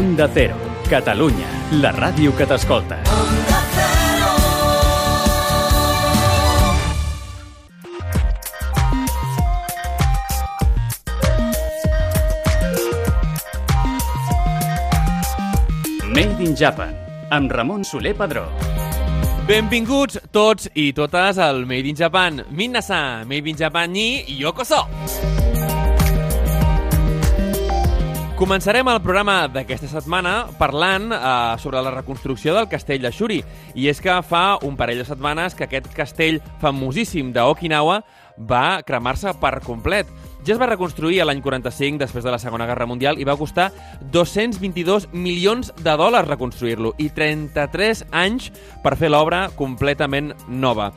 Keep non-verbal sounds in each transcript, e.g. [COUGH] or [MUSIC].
Onda Cero, Catalunya, la ràdio que t'escolta. Made in Japan, amb Ramon Soler Padró. Benvinguts tots i totes al Made in Japan. Minna-san, Made in Japan ni yokoso! Començarem el programa d'aquesta setmana parlant eh, sobre la reconstrucció del castell de Shuri. I és que fa un parell de setmanes que aquest castell famosíssim d'Okinawa va cremar-se per complet. Ja es va reconstruir a l'any 45, després de la Segona Guerra Mundial, i va costar 222 milions de dòlars reconstruir-lo i 33 anys per fer l'obra completament nova.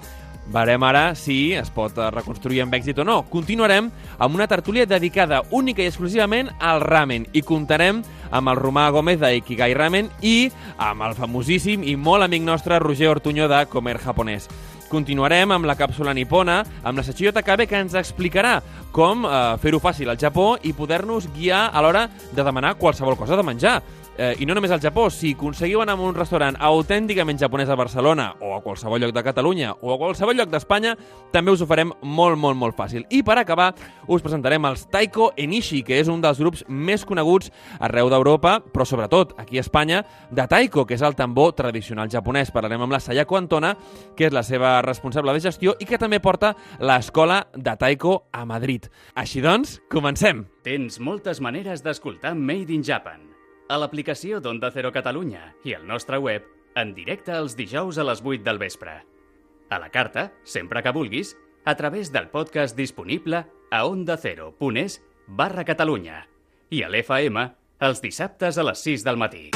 Verem ara si es pot eh, reconstruir amb èxit o no. Continuarem amb una tertúlia dedicada única i exclusivament al ramen i comptarem amb el Romà Gómez d'Ikigai Ramen i amb el famosíssim i molt amic nostre Roger Ortuño de Comer Japonès. Continuarem amb la càpsula nipona, amb la Sachio Takabe, que ens explicarà com eh, fer-ho fàcil al Japó i poder-nos guiar a l'hora de demanar qualsevol cosa de menjar. Eh, I no només al Japó, si aconseguiu anar a un restaurant autènticament japonès a Barcelona o a qualsevol lloc de Catalunya o a qualsevol lloc d'Espanya, també us ho farem molt, molt, molt fàcil. I per acabar, us presentarem els Taiko Enishi, que és un dels grups més coneguts arreu d'Europa, però sobretot aquí a Espanya, de Taiko, que és el tambor tradicional japonès. Parlarem amb la Sayako Antona, que és la seva responsable de gestió i que també porta l'escola de Taiko a Madrid. Així doncs, comencem! Tens moltes maneres d'escoltar Made in Japan. A l'aplicació d'Onda Cero Catalunya i al nostre web, en directe els dijous a les 8 del vespre. A la carta, sempre que vulguis, a través del podcast disponible a ondacero.es barra Catalunya i a l'FM els dissabtes a les 6 del matí.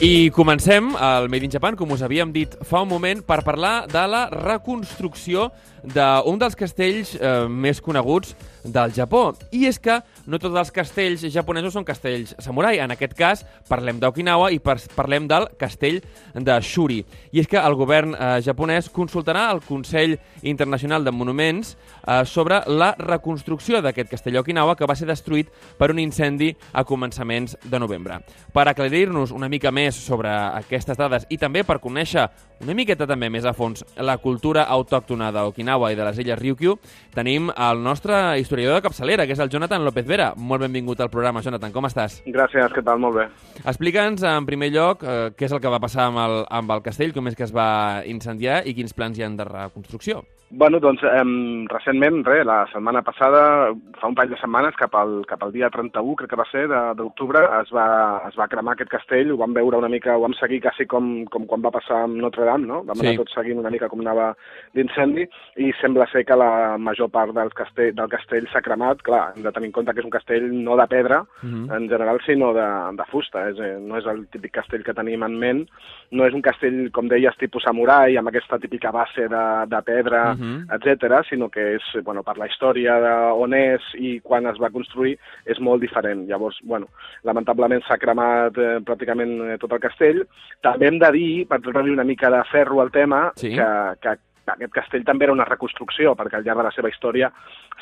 I comencem el Made in Japan, com us havíem dit fa un moment, per parlar de la reconstrucció d'un dels castells eh, més coneguts del Japó. I és que no tots els castells japonesos són castells samurai. En aquest cas, parlem d'Okinawa i par parlem del castell de Shuri. I és que el govern eh, japonès consultarà el Consell Internacional de Monuments eh, sobre la reconstrucció d'aquest castell d'Okinawa que va ser destruït per un incendi a començaments de novembre. Per aclarir-nos una mica més sobre aquestes dades i també per conèixer una miqueta també més a fons la cultura autòctona d'Okinawa i de les illes Ryukyu, tenim el nostre historiador de capçalera, que és el Jonathan López Vera. Molt benvingut al programa, Jonathan. Com estàs? Gràcies, què tal? Molt bé. Explica'ns, en primer lloc, eh, què és el que va passar amb el, amb el castell, com és que es va incendiar i quins plans hi han de reconstrucció. Bueno, doncs, eh, recentment, re, la setmana passada, fa un parell de setmanes, cap al, cap al dia 31, crec que va ser, d'octubre, es, va, es va cremar aquest castell, ho vam veure una mica, ho vam seguir quasi com, com quan va passar amb Notre Dame, no? Vam Sí. anar tots seguint una mica com anava l'incendi, i sembla ser que la major part del castell, del castell s'ha cremat. Clar, hem de tenir en compte que és un castell no de pedra, Mhm. en general, sinó de, de fusta. És, eh, no és el típic castell que tenim en ment, no és un castell, com deies, tipus samurai, amb aquesta típica base de, de pedra, Mhm. etc, sinó que és, bueno, per la història de on és i quan es va construir, és molt diferent. Llavors, bueno, lamentablement s'ha cremat eh, pràcticament eh, tot el castell. També hem de dir, per treure una mica de ferro al tema, Sí. que, que aquest castell també era una reconstrucció, perquè al llarg de la seva història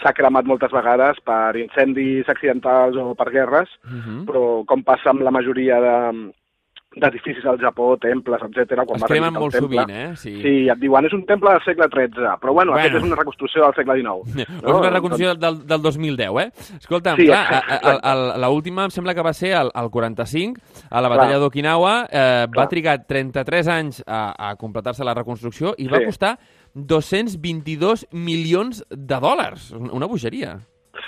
s'ha cremat moltes vegades per incendis accidentals o per guerres, Mhm. però com passa amb la majoria de d'edificis al Japó, temples, etc. quan Es cremen molt temple, sovint, eh? Sí. Sí, et diuen, és un temple del segle XIII, però bueno, Bueno. aquest és una reconstrucció del segle XIX. O [LAUGHS] és una reconstrucció del, del 2010, eh? Escolta'm, Sí, clar, l'última em sembla que va ser el, el 45, a la batalla d'Okinawa, eh, va trigar 33 anys a, a completar-se la reconstrucció i va Sí. costar 222 milions de dòlars. Una bogeria.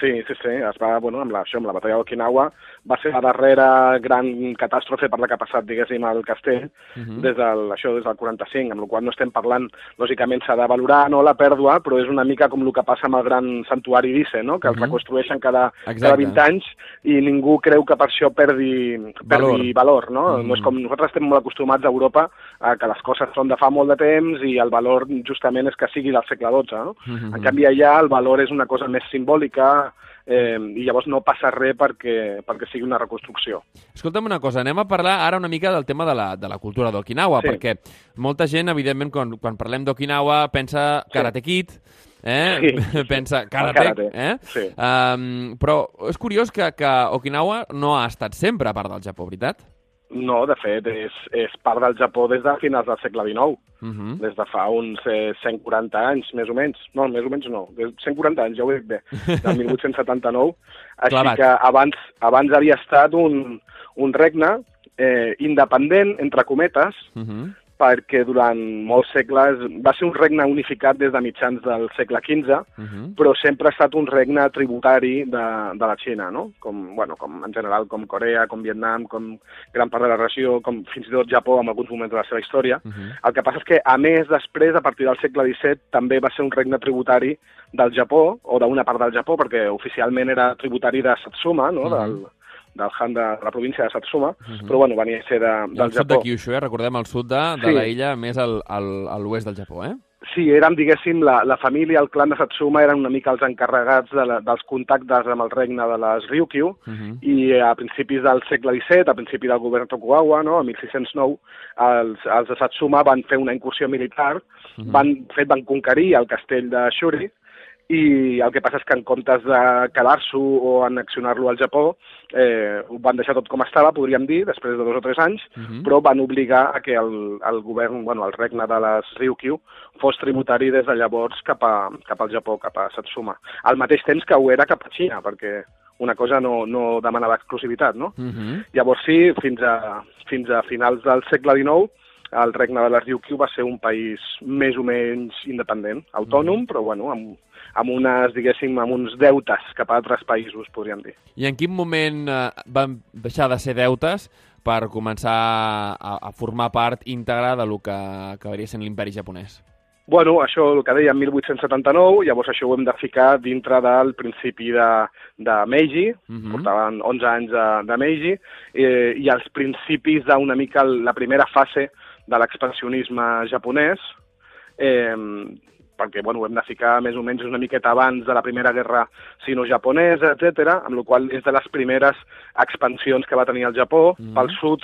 Sí, sí, sí, es va, bueno, amb la, això, amb la batalla d'Okinawa, va ser la darrera gran catàstrofe per la que ha passat, diguéssim, al castell, Mhm. des del, això, des del 45, amb la qual no estem parlant, lògicament s'ha de valorar no, la pèrdua, però és una mica com el que passa amb el gran santuari d'Ice, no? que els Mhm. reconstrueixen cada, Exacte. cada 20 anys i ningú creu que per això perdi, perdi valor. no? Mhm. no és com nosaltres estem molt acostumats a Europa a que les coses són de fa molt de temps i el valor justament és que sigui del segle XII. No? Mhm. En canvi, allà el valor és una cosa més simbòlica, eh, i llavors no passa res perquè, perquè sigui una reconstrucció. Escolta'm una cosa, anem a parlar ara una mica del tema de la, de la cultura d'Okinawa, Sí. perquè molta gent, evidentment, quan, quan parlem d'Okinawa pensa Karate Kid, eh? Sí. [LAUGHS] pensa Karate, karate, eh? sí. Um, però és curiós que, que Okinawa no ha estat sempre a part del Japó, veritat? No, de fet, és, és part del Japó des de finals del segle XIX, Uh -huh. des de fa uns eh, 140 anys, més o menys. No, més o menys no, des 140 anys, ja ho he dit bé, [LAUGHS] del 1879. Així Clavat. que abans, abans havia estat un, un regne eh, independent, entre cometes, Uh -huh. Perquè durant molts segles va ser un regne unificat des de mitjans del segle XV, Uh -huh. però sempre ha estat un regne tributari de, de la Xina, no? Com, bueno, com en general com Corea, com Vietnam, com gran part de la regió, com fins i tot Japó en alguns moments de la seva història. Uh -huh. El que passa és que, a més, després, a partir del segle XVII, també va ser un regne tributari del Japó, o d'una part del Japó, perquè oficialment era tributari de Satsuma, no? Mhm. del, del Han de, de la província de Satsuma, Mhm. però bueno, venia a ser de, del al sud de Japó. Kyushu, eh? recordem el sud de, de Sí. la illa, més al, al, a l'oest del Japó, eh? Sí, érem, diguéssim, la, la família, el clan de Satsuma eren una mica els encarregats de la, dels contactes amb el regne de les Ryukyu, Uh -huh. i a principis del segle XVII, a principi del govern Tokugawa, no, a 1609, els, els de Satsuma van fer una incursió militar, Mhm. van, de fet, van conquerir el castell de Shuri, i el que passa és que en comptes de quedar-s'ho o annexionar-lo al Japó, eh, ho van deixar tot com estava, podríem dir, després de dos o tres anys, Mhm. però van obligar a que el, el govern, bueno, el regne de les Ryukyu fos tributari des de llavors cap, a, cap al Japó, cap a Satsuma. Al mateix temps que ho era cap a Xina, perquè una cosa no, no demanava exclusivitat, no? Uh -huh. Llavors sí, fins a, fins a finals del segle XIX, el regne de les Ryukyu va ser un país més o menys independent, autònom, però bueno, amb, amb unes, diguéssim, amb uns deutes cap a altres països, podríem dir. I en quin moment eh, van deixar de ser deutes per començar a, a formar part íntegra de lo que acabaria sent l'imperi japonès? Bueno, això, el que deia, 1879, llavors això ho hem de ficar dintre del principi de, de Meiji, Mhm. portaven 11 anys de, de Meiji, eh, i els principis d'una mica la primera fase de l'expansionisme japonès, eh, perquè bueno, ho hem de ficar més o menys una miqueta abans de la Primera Guerra Sino-Japonesa, etc, amb la qual és de les primeres expansions que va tenir el Japó, Mhm. pel sud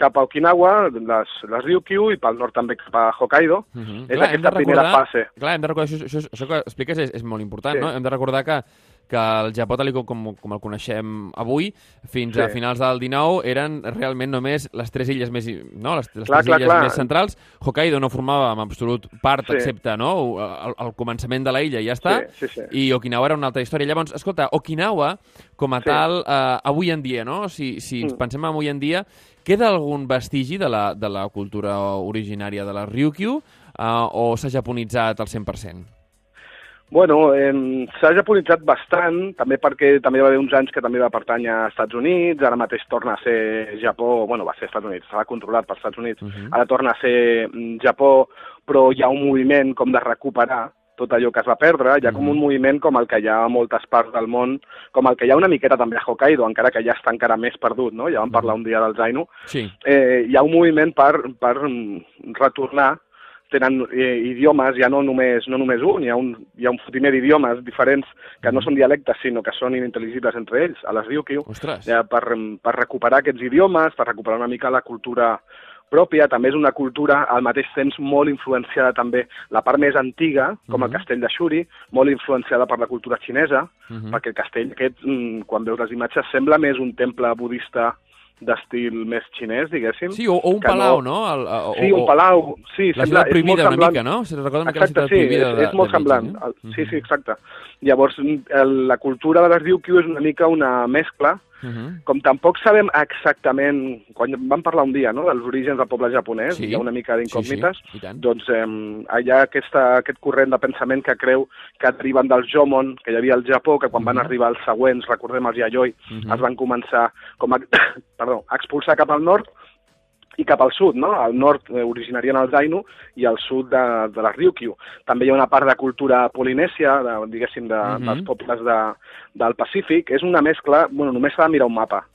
cap a Okinawa, les, les Ryukyu, i pel nord també cap a Hokkaido. Uh -huh. És aquesta primera fase. Clar, hem de recordar, això, això, això que expliques és, és molt important, Sí. no? Hem de recordar que, que el Japó, tal com, com, com el coneixem avui, fins Sí. a finals del 19, eren realment només les tres illes més, no? les, les Clar, tres clar, illes clar. més centrals. Hokkaido no formava en absolut part, Sí. excepte no? el, el començament de la illa, i ja està. Sí, sí, sí. I Okinawa era una altra història. Llavors, escolta, Okinawa, com a Sí. tal, eh, avui en dia, no? Si, si ens Mm. pensem en avui en dia, queda algun vestigi de la, de la cultura originària de la Ryukyu eh, o s'ha japonitzat al 100%? Bueno, eh, s'ha japonitzat bastant, també perquè també va haver uns anys que també va pertànyer als Estats Units, ara mateix torna a ser Japó, bueno, va ser Estats Units, estava controlat pels Estats Units, Uh -huh. ara torna a ser mm, Japó, però hi ha un moviment com de recuperar tot allò que es va perdre, hi ha com Mhm. un moviment com el que hi ha a moltes parts del món, com el que hi ha una miqueta també a Hokkaido, encara que ja està encara més perdut, no? Ja vam parlar un dia del Zainu, Sí. eh, hi ha un moviment per, per mm, retornar tenen eh, idiomes, ja no només, no només un, hi ha un, hi ha un fotimer d'idiomes diferents que no són dialectes, sinó que són inintel·ligibles entre ells, a les Ryukyu, ja, per, per recuperar aquests idiomes, per recuperar una mica la cultura pròpia, també és una cultura al mateix temps molt influenciada també la part més antiga, com el Mhm. castell de Shuri, molt influenciada per la cultura xinesa, Uh -huh. perquè el castell aquest, mm, quan veus les imatges, sembla més un temple budista d'estil més xinès, diguéssim. Sí, o, o un palau, no? El, o, Sí, un palau, sí, La ciutat prohibida una semblant. mica, no? Se recorda una mica Exacte, la sí, ciutat prohibida és, de, és molt de semblant. Meiji, El- no? Sí, sí, exacte. Llavors, el, la cultura de les Ryukyu és una mica una mescla, Uh -huh. com tampoc sabem exactament, quan vam parlar un dia no, dels orígens del poble japonès, Sí. hi ha una mica d'incògnites, Sí, sí, doncs eh, hi ha aquesta, aquest corrent de pensament que creu que deriven del Jomon, que hi havia al Japó, que quan van Mhm. arribar els següents, recordem els Yayoi, Mhm. es van començar com a, [COUGHS] perdó, a expulsar cap al nord i cap al sud, no? Al nord eh, originarien els Ainu i al sud de, de les Ryukyu. També hi ha una part de cultura polinèsia, de, diguéssim, de, Mhm. dels pobles de, del Pacífic. És una mescla, bueno, només s'ha de mirar un mapa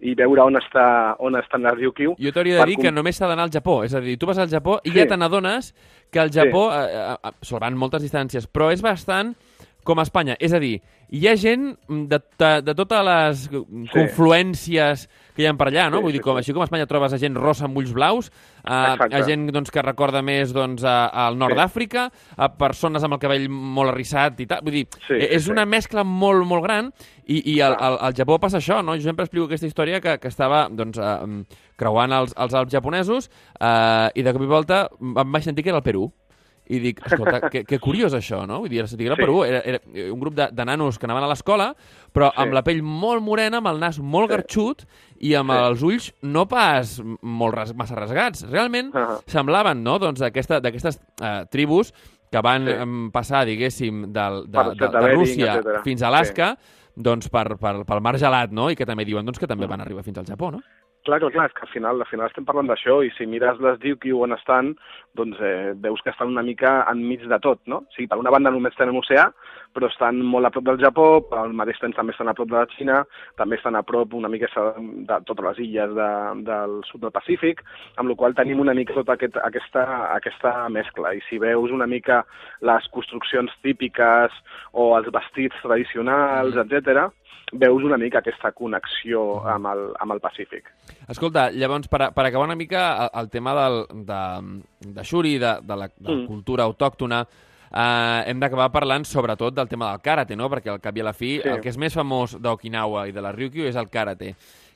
i veure on està on estan les Ryukyu. Jo t'hauria de dir com- que només s'ha d'anar al Japó. És a dir, tu vas al Japó i Sí. ja te n'adones que el Japó, sí. eh, eh, salvant moltes distàncies, però és bastant com a Espanya. És a dir, hi ha gent de, de, de totes les sí. confluències que hi ha per allà, no? Sí, Vull dir, com, sí. així com a Espanya trobes a gent rossa amb ulls blaus, a, a gent doncs, que recorda més doncs, a, al nord sí. d'Àfrica, a persones amb el cabell molt arrissat i tal. Vull dir, sí, eh, és sí, una mescla molt, molt gran i, i al, al, al Japó passa això, no? Jo sempre explico aquesta història que, que estava doncs, uh, creuant els, els Alps japonesos uh, i de cop i volta em vaig sentir que era el Perú i dic, escolta, que, que curiós això, no? Vull dir, que era sí. Perú, era, era un grup de, de nanos que anaven a l'escola, però sí. amb la pell molt morena, amb el nas molt sí. garxut i amb sí. els ulls no pas molt ras, massa rasgats. Realment uh -huh. semblaven, no?, doncs d'aquestes uh, tribus que van sí. passar, diguéssim, del, de, de, de, de Rússia fins a Alaska, sí. doncs per, per, pel mar gelat, no?, i que també diuen doncs, que també van arribar fins al Japó, no? Clar, clar, clar, és que al final, al final estem parlant d'això i si mires les Ryukyu on estan, doncs eh, veus que estan una mica enmig de tot, no? O sigui, per una banda només tenen oceà, però estan molt a prop del Japó, al mateix temps també estan a prop de la Xina, també estan a prop una mica de totes les illes de, del sud del Pacífic, amb la qual tenim una mica tota aquest, aquesta, aquesta mescla. I si veus una mica les construccions típiques o els vestits tradicionals, etc veus una mica aquesta connexió amb el, amb el Pacífic. Escolta, llavors, per, per acabar una mica el, el tema del, de, Shuri, de, de la, de la mm. cultura autòctona, eh, hem d'acabar parlant sobretot del tema del karate, no? perquè al cap i a la fi sí. el que és més famós d'Okinawa i de la Ryukyu és el karate.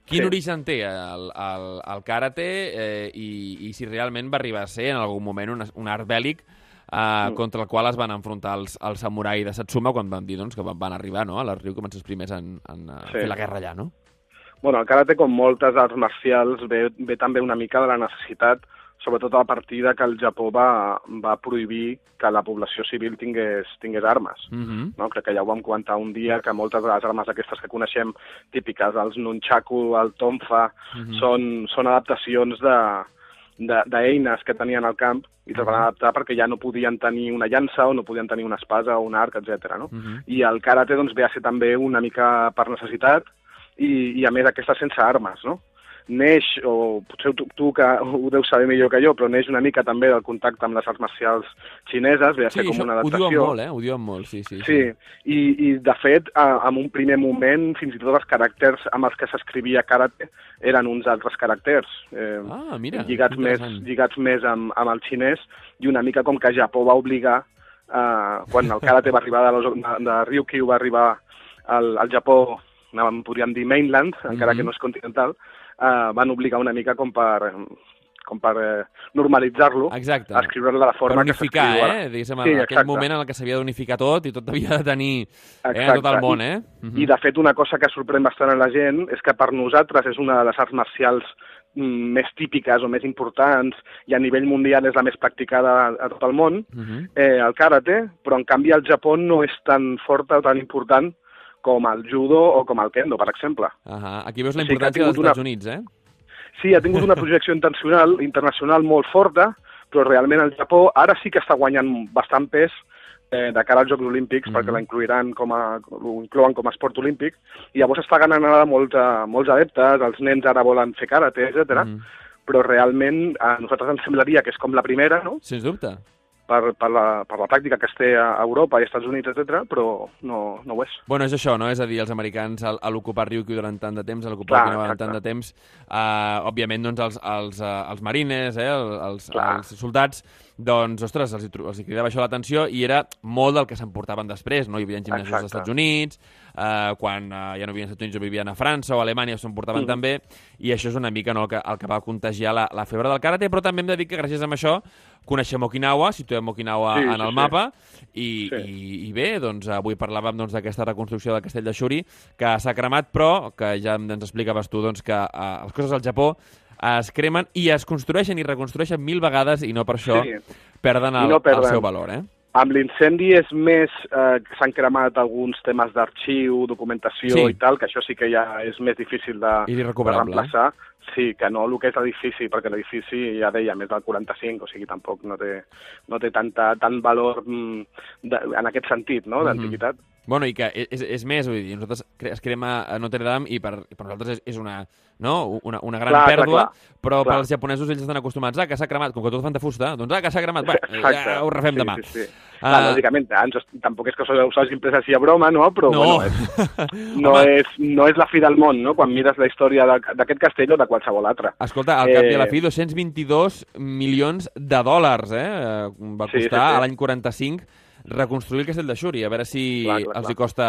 Quin sí. origen té el, el, el karate eh, i, i si realment va arribar a ser en algun moment un, un art bèl·lic uh, mm. contra el qual es van enfrontar els, els samurai de Satsuma quan van dir doncs, que van, van arribar no? a la Riu com els primers en, en uh, sí. fer la guerra allà, no? Bueno, el karate, com moltes arts marcials, ve, ve també una mica de la necessitat, sobretot a partir de que el Japó va, va prohibir que la població civil tingués, tingués armes. Mm -hmm. no? Crec que ja ho vam comentar un dia, que moltes de les armes aquestes que coneixem, típiques, els nunchaku, el tonfa, mm -hmm. són, són adaptacions de, d'eines que tenien al camp i se'ls van adaptar perquè ja no podien tenir una llança o no podien tenir una espasa o un arc, etc. No? Uh -huh. I el karate doncs, ve a ser també una mica per necessitat i, i a més aquesta sense armes, no? Neix, o potser tu, tu que ho deus saber millor que jo, però neix una mica també del contacte amb les arts marcials xineses, ve a ser sí, com una adaptació. Ho diuen molt, eh? Ho diuen molt, sí, sí. Sí, sí. I, i de fet, a, en un primer moment, fins i tot els caràcters amb els que s'escrivia karate eren uns altres caràcters, eh, ah, mira, lligats, més, lligats més amb, amb el xinès, i una mica com que Japó va obligar, eh, quan el karate va arribar de, de, de Ryukyu, va arribar al, al Japó, podríem dir mainland, encara mm -hmm. que no és continental, eh, van obligar una mica com per com per eh, normalitzar-lo, a escriure-lo de la forma per unificar, que s'escriu eh? Diguéssim, sí, en aquell moment en què s'havia d'unificar tot i tot havia de tenir eh, tot el món, eh? I, uh -huh. I, de fet, una cosa que sorprèn bastant a la gent és que per nosaltres és una de les arts marcials mm, més típiques o més importants i a nivell mundial és la més practicada a tot el món, uh -huh. eh, el karate, però en canvi al Japó no és tan forta o tan important com el judo o com el kendo, per exemple. Uh -huh. Aquí veus la importància dels Estats una... Units, eh? Sí, ha tingut una projecció internacional, internacional molt forta, però realment el Japó ara sí que està guanyant bastant pes eh, de cara als Jocs Olímpics, mm -hmm. perquè la incluiran com a, ho inclouen com a esport olímpic, i llavors està ganant ara molts, uh, molts adeptes, els nens ara volen fer karate, etc. Mm -hmm. però realment a nosaltres ens semblaria que és com la primera, no? Sens dubte per, per, la, per la pràctica que es té a Europa i als Estats Units, etc, però no, no ho és. Bueno, és això, no? És a dir, els americans, a, a l'ocupar Ryukyu durant tant de temps, a l'ocupar Okinawa durant tant de temps, uh, òbviament, doncs, els, els, uh, els marines, eh, els, els soldats, doncs, ostres, els, els cridava això l'atenció i era molt del que s'emportaven després, no? Hi havia gimnasos als Estats Units, eh, quan eh, ja no vivien als Estats Units o vivien a França o a Alemanya s'ho portaven mm. també, i això és una mica no, el, que, el que va contagiar la, la febre del karate, però també hem de dir que gràcies a això coneixem Okinawa, situem Okinawa sí, en el sí, mapa, i, sí. i, i bé, doncs avui parlàvem doncs, d'aquesta doncs, reconstrucció del castell de Shuri, que s'ha cremat, però que ja ens explicaves tu doncs, que eh, les coses al Japó es cremen i es construeixen i reconstrueixen mil vegades i no per això sí. perden el, no perden. el seu valor, eh? Amb l'incendi és més eh, s'han cremat alguns temes d'arxiu, documentació sí. i tal, que això sí que ja és més difícil de, de eh? reemplaçar. Eh? Sí, que no el que és l'edifici, perquè l'edifici, ja deia, més del 45, o sigui, tampoc no té, no té tanta, tant valor mm, de, en aquest sentit, no?, mhm. d'antiguitat. Mm -hmm. Bueno, i que és, és més, vull dir, nosaltres es crema a Notre Dame i per, per nosaltres és, és una, no? una, una gran clar, pèrdua, clar, clar. però clar. pels japonesos ells estan acostumats a ah, que s'ha cremat, com que tot fan de fusta, doncs ah, que s'ha cremat, va, ja ho refem sí, demà. Sí, sí. Ah. Clar, lògicament, ens, tampoc és que s'ho hagin pres així a broma, no? Però, No. bueno, és, [LAUGHS] no, és, no és la fi del món, no? Quan mires la història d'aquest castell o de qualsevol altre. Escolta, al cap i a la Eh, fi, 222 milions de dòlars, eh? Eh, Va Sí, sí, costar sí. a l'any 45 reconstruir el castell de Xuri. A veure si Clar, clar, els clar. hi costa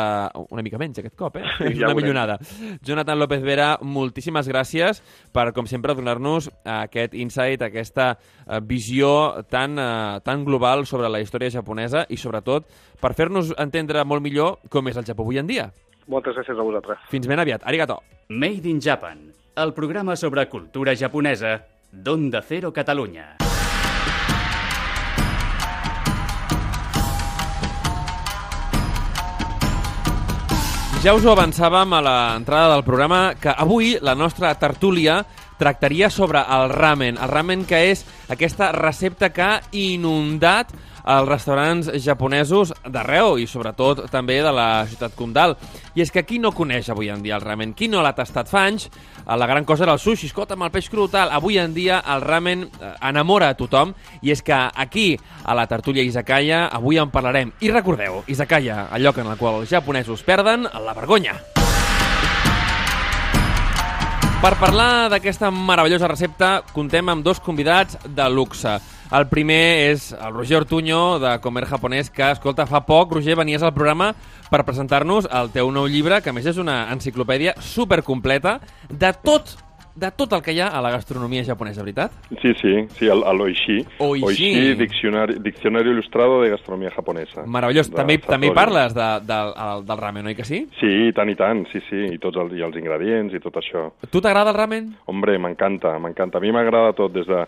una mica menys aquest cop, eh? Sí, [LAUGHS] És ja una millonada. Jonathan López Vera, moltíssimes gràcies per, com sempre, donar-nos aquest insight, aquesta eh, visió tan, eh, tan global sobre la història japonesa i, sobretot, per fer-nos entendre molt millor com és el Japó avui en dia. Moltes gràcies a vosaltres. Fins ben aviat. Arigato. Made in Japan, el programa sobre cultura japonesa d'Onda Cero Catalunya. Ja us ho avançàvem a l'entrada del programa que avui la nostra tertúlia tractaria sobre el ramen. El ramen que és aquesta recepta que ha inundat els restaurants japonesos d'arreu i sobretot també de la ciutat condal. I és que qui no coneix avui en dia el ramen? Qui no l'ha tastat fa anys? La gran cosa era el sushi, escolta, amb el peix cru, tal. Avui en dia el ramen eh, enamora a tothom i és que aquí, a la tertúlia Izakaya, avui en parlarem. I recordeu, Izakaya, el lloc en el qual els japonesos perden la vergonya. Per parlar d'aquesta meravellosa recepta, contem amb dos convidats de luxe. El primer és el Roger Ortuño, de Comer Japonès, que, escolta, fa poc, Roger, venies al programa per presentar-nos el teu nou llibre, que més és una enciclopèdia supercompleta de tot de tot el que hi ha a la gastronomia japonesa, veritat? Sí, sí, sí, el, el Oishi. Oishi. diccionari, diccionario ilustrado de gastronomia japonesa. Meravellós. De També, també hi Satori. parles de, de, del, del ramen, oi que sí? Sí, i tant i tant, sí, sí, i tots els, i els ingredients i tot això. Tu t'agrada el ramen? Hombre, m'encanta, m'encanta. A mi m'agrada tot, des de,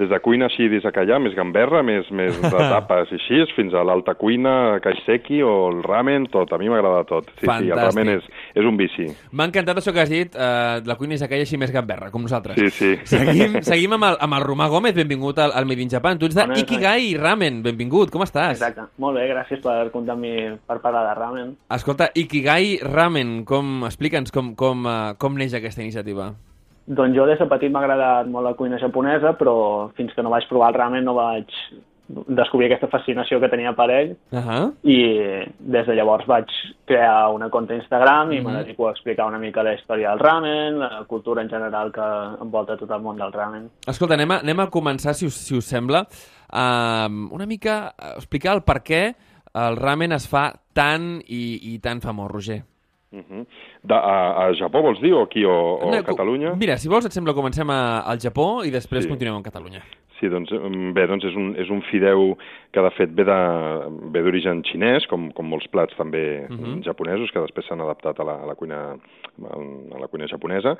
des de cuina així allà, més gamberra, més, més [LAUGHS] de tapes i així, fins a l'alta cuina, kaiseki o el ramen, tot. A mi m'agrada tot. Sí, sí, el Fantàstic. ramen és, és un vici. M'ha encantat això que has dit, eh, la cuina és aquella així més gamberra, com nosaltres. Sí, sí. Seguim, seguim amb, el, amb el Romà Gómez, benvingut al, al Made in Japan. Tu ets de Ikigai Ramen, benvingut, com estàs? Exacte. Molt bé, gràcies per comptar amb mi per parlar de ramen. Escolta, Ikigai Ramen, com, explica'ns com, com, uh, com neix aquesta iniciativa. Doncs jo des de petit m'ha agradat molt la cuina japonesa, però fins que no vaig provar el ramen no vaig descobrir aquesta fascinació que tenia per ell Uh -huh. i des de llavors vaig crear una compte Instagram i Mhm. me dedico a explicar una mica la història del ramen, la cultura en general que envolta tot el món del ramen. Escolta, anem a, anem a començar, si us, si us sembla, uh, una mica a explicar el per què el ramen es fa tan i, i tan famós, Roger. Uh -huh. de, a, a Japó vols dir, o aquí, o, o No, a Catalunya? Mira, si vols, et sembla, comencem a, al Japó i després Sí. continuem amb Catalunya. Sí, doncs, em, bé, doncs és un, és un fideu que de fet ve d'origen xinès, com, com molts plats també uh Mhm. -huh. japonesos, que després s'han adaptat a la, a la cuina a la cuina japonesa,